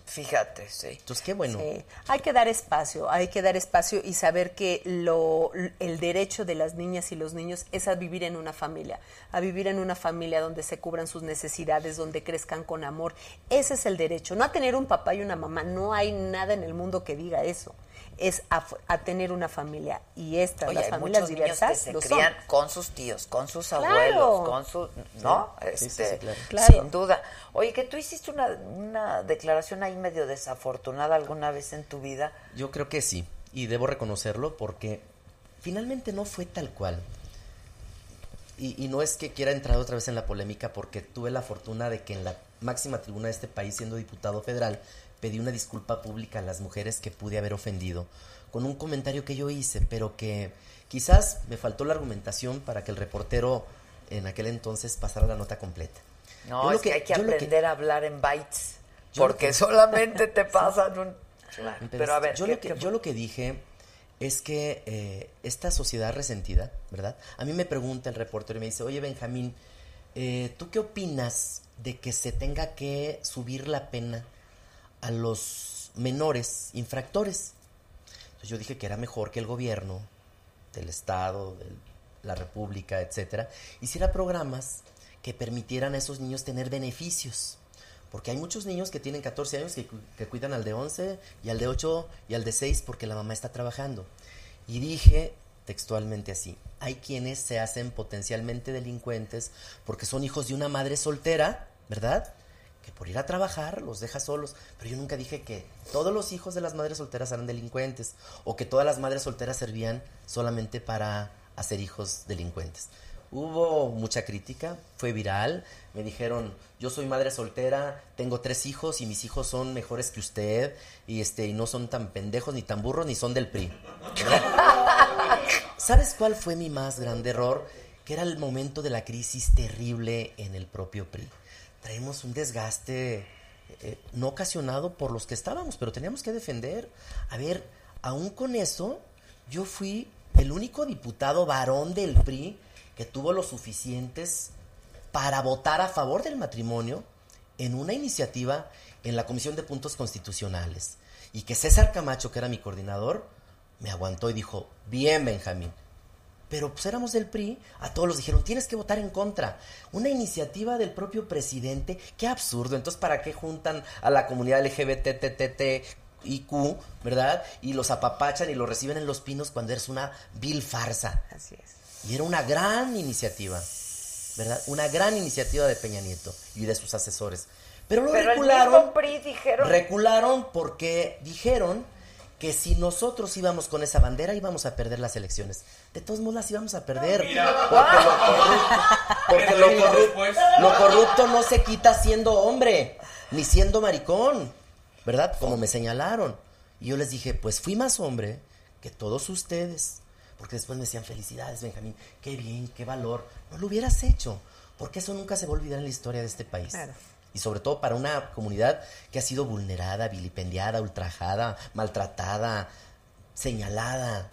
Fíjate, sí. Entonces, qué bueno. Sí, hay que dar espacio, hay que dar espacio y saber que lo, el derecho de las niñas y los niños es a vivir en una familia, a vivir en una familia donde se cubran sus necesidades, donde crezcan con amor. Ese es el derecho, no a tener un papá y una mamá, no hay nada en el mundo que diga eso. Es a, a tener una familia y estas, Oye, las hay familias muchos niños que diversas, se lo son. crían con sus tíos, con sus Claro. abuelos, con sus, ¿no? Sí, Este, sí, sí, claro. Claro. Sin duda. Oye, que tú hiciste una, una declaración ahí medio desafortunada alguna vez en tu vida. Yo creo que sí, y debo reconocerlo porque finalmente no fue tal cual. Y, y no es que quiera entrar otra vez en la polémica porque tuve la fortuna de que en la máxima tribuna de este país, siendo diputado federal, pedí una disculpa pública a las mujeres que pude haber ofendido con un comentario que yo hice, pero que quizás me faltó la argumentación para que el reportero en aquel entonces pasara la nota completa. No, Yo lo es que, hay que aprender a hablar en bytes. Porque que- solamente te pasan un... Claro, Pero Pero a ver, yo, ¿qué- lo que, qué- yo lo que dije es que eh, esta sociedad resentida, ¿verdad? A mí me pregunta el reportero y me dice, oye Benjamín, eh, ¿tú qué opinas de que se tenga que subir la pena a los menores infractores? Entonces yo dije que era mejor que el gobierno del Estado, de la República, etcétera, hiciera programas que permitieran a esos niños tener beneficios. Porque hay muchos niños que tienen 14 años que, cu- que cuidan al de 11 y al de 8 y al de 6 porque la mamá está trabajando. Y dije textualmente así, hay quienes se hacen potencialmente delincuentes porque son hijos de una madre soltera, ¿verdad? Que por ir a trabajar los deja solos. Pero yo nunca dije que todos los hijos de las madres solteras eran delincuentes o que todas las madres solteras servían solamente para hacer hijos delincuentes. Hubo mucha crítica, fue viral, me dijeron, yo soy madre soltera, tengo tres hijos y mis hijos son mejores que usted y este y no son tan pendejos ni tan burros ni son del PRI. ¿Sabes cuál fue mi más grande error? Que era el momento de la crisis terrible en el propio PRI. Traemos un desgaste eh, no ocasionado por los que estábamos, pero teníamos que defender. A ver, aún con eso, yo fui el único diputado varón del PRI que tuvo los suficientes para votar a favor del matrimonio en una iniciativa en la Comisión de Puntos Constitucionales. Y que César Camacho, que era mi coordinador, me aguantó y dijo, bien Benjamín. Pero pues éramos del PRI, a todos los dijeron, tienes que votar en contra. Una iniciativa del propio presidente, qué absurdo. Entonces, ¿para qué juntan a la comunidad LGBTTTIQ, verdad? Y los apapachan y los reciben en los pinos cuando eres una vil farsa. Así es. Y era una gran iniciativa, ¿verdad? Una gran iniciativa de Peña Nieto y de sus asesores. Pero lo Pero el recularon. mismo PRI dijeron... Recularon porque dijeron que si nosotros íbamos con esa bandera íbamos a perder las elecciones. De todos modos las íbamos a perder. Porque, lo corrupto, porque lo, corrupto, lo corrupto no se quita siendo hombre, ni siendo maricón, ¿verdad? Como me señalaron. Y yo les dije, pues fui más hombre que todos ustedes. Porque después me decían, felicidades, Benjamín, qué bien, qué valor. No lo hubieras hecho, porque eso nunca se va a olvidar en la historia de este país. Claro. Y sobre todo para una comunidad que ha sido vulnerada, vilipendiada, ultrajada, maltratada, señalada.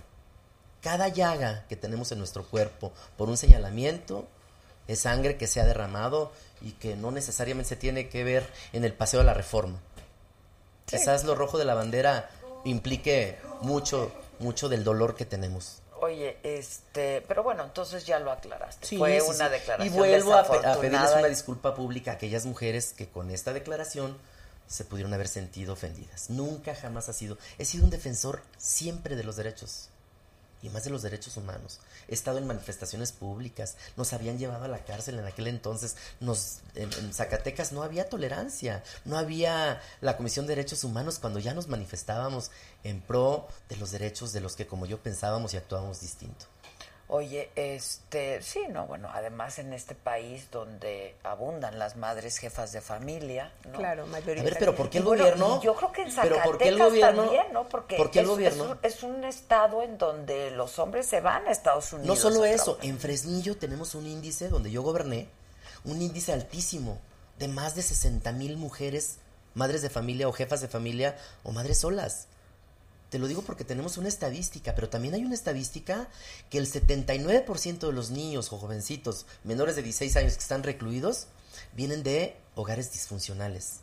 Cada llaga que tenemos en nuestro cuerpo por un señalamiento es sangre que se ha derramado y que no necesariamente se tiene que ver en el paseo de la reforma. Quizás lo rojo de la bandera implique mucho, mucho del dolor que tenemos. Oye, este, pero bueno, entonces ya lo aclaraste. Sí, Fue sí, una sí. declaración Y vuelvo a, pe- a pedirles una disculpa pública a aquellas mujeres que con esta declaración se pudieron haber sentido ofendidas. Nunca jamás ha sido. He sido un defensor siempre de los derechos. y más de los derechos humanos. He estado en manifestaciones públicas, nos habían llevado a la cárcel en aquel entonces, nos, en, en Zacatecas no había tolerancia, no había la Comisión de Derechos Humanos cuando ya nos manifestábamos en pro de los derechos de los que como yo pensábamos y actuábamos distinto. Oye, este, sí, no, bueno, además en este país donde abundan las madres jefas de familia, ¿no? Claro, A ver, pero ¿por qué el bueno, gobierno? yo creo que en pero Zacatecas ¿por qué el gobierno? también, ¿no? Porque ¿por qué el es, gobierno? es un, es un estado en donde los hombres se van a Estados Unidos. No solo eso, trabajar. en Fresnillo tenemos un índice donde yo goberné, un índice altísimo de más de 60 mil mujeres, madres de familia o jefas de familia o madres solas. Te lo digo porque tenemos una estadística, pero también hay una estadística que el 79% de los niños o jovencitos menores de 16 años que están recluidos vienen de hogares disfuncionales.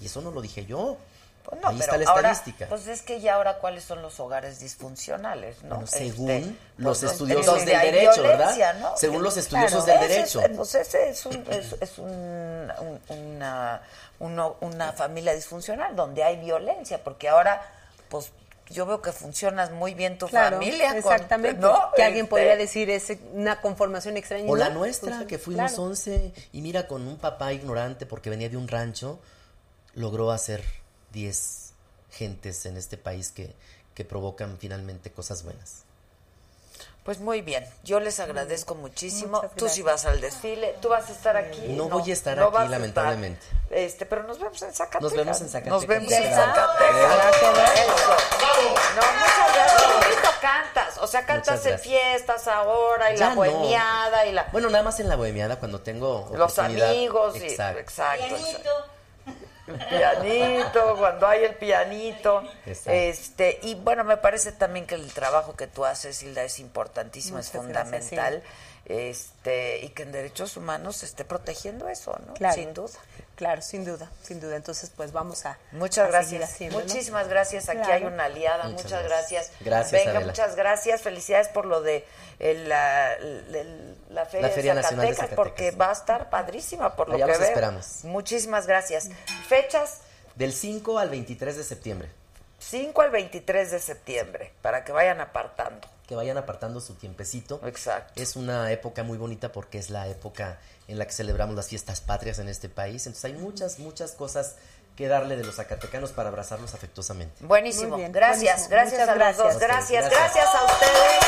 Y eso no lo dije yo. Pues no, Ahí pero está la ahora, estadística. Pues es que ya ahora cuáles son los hogares disfuncionales, ¿no? Bueno, Este, según pues, los estudiosos donde del derecho, ¿verdad? ¿no? Según los estudiosos claro, del es- derecho. pues ese es, un- es, es un- un- una, uno- una familia disfuncional donde hay violencia, porque ahora, pues yo veo que funcionas muy bien tu Claro, familia. con- exactamente. ¿no? Que alguien Este, podría decir es una conformación extraña. O la ¿no? nuestra, Funciona. que fuimos Claro. 11 y mira, con un papá ignorante porque venía de un rancho, logró hacer 10 gentes en este país que, que provocan finalmente cosas buenas. Pues muy bien, yo les agradezco muchísimo. Tú sí vas al desfile, tú vas a estar aquí. No voy a estar no aquí, estar. lamentablemente. Este, pero nos vemos en Zacatecas. Nos vemos en Zacatecas. Nos vemos en. Zacatecas. No, muchas gracias. Bonito cantas. O sea, cantas en fiestas ahora y Ya la no. bohemiada y la Bueno, nada más en la bohemiada cuando tengo los amigos y Exacto. exacto. El pianito, cuando hay el pianito. Exacto. Este, y bueno, me parece también que el trabajo que tú haces, Hilda, es importantísimo, es gracias, fundamental. Este, y que en derechos humanos se esté protegiendo eso, ¿no? Claro. Sin duda. Claro, sin duda, sin duda. Entonces, pues vamos a. Muchas a gracias. haciendo, ¿no? Muchísimas gracias. Aquí Claro. hay una aliada. Muchas Muchas, gracias. gracias. Gracias, Venga, Adela. muchas gracias. Felicidades por lo de el, la, el- la Feria, La Feria de, Nacional de Zacatecas, Zacatecas. porque va a estar padrísima por lo Allá que los veo. esperamos. Muchísimas gracias. Fechas Del 5 al 23 de septiembre. 5 al 23 de septiembre, para que vayan apartando. Que vayan apartando su tiempecito. Exacto. Es una época muy bonita porque es la época en la que celebramos las fiestas patrias en este país. Entonces hay muchas, muchas cosas que darle de los zacatecanos para abrazarlos afectuosamente. Buenísimo. Bien, gracias, buenísimo. gracias Muchas a los dos. gracias. Gracias, Gracias. gracias a ustedes.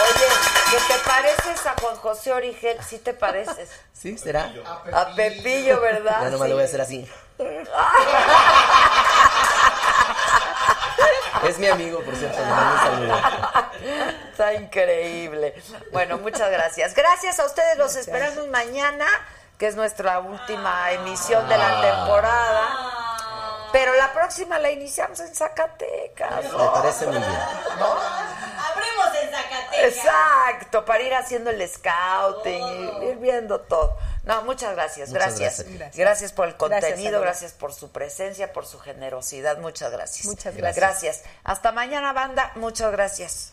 Oye, ¿qué te pareces a Juan José Origel? ¿Sí te pareces? ¿Sí? ¿Será? A Pepillo, ¿verdad? Ya nomás Sí. lo voy a hacer así. Es mi amigo, por cierto. Está increíble. Bueno, muchas gracias. Gracias a ustedes. Los esperamos mañana, que es nuestra última emisión de la temporada. Pero la próxima la iniciamos en Zacatecas. Me parece muy bien. Zacatecas. Exacto, para ir haciendo el scouting, ir viendo todo. No, muchas gracias, Muchas gracias. gracias. Gracias, por el contenido, gracias por su presencia, por su generosidad. Muchas gracias. Muchas gracias. Gracias. Hasta mañana, banda. Muchas gracias.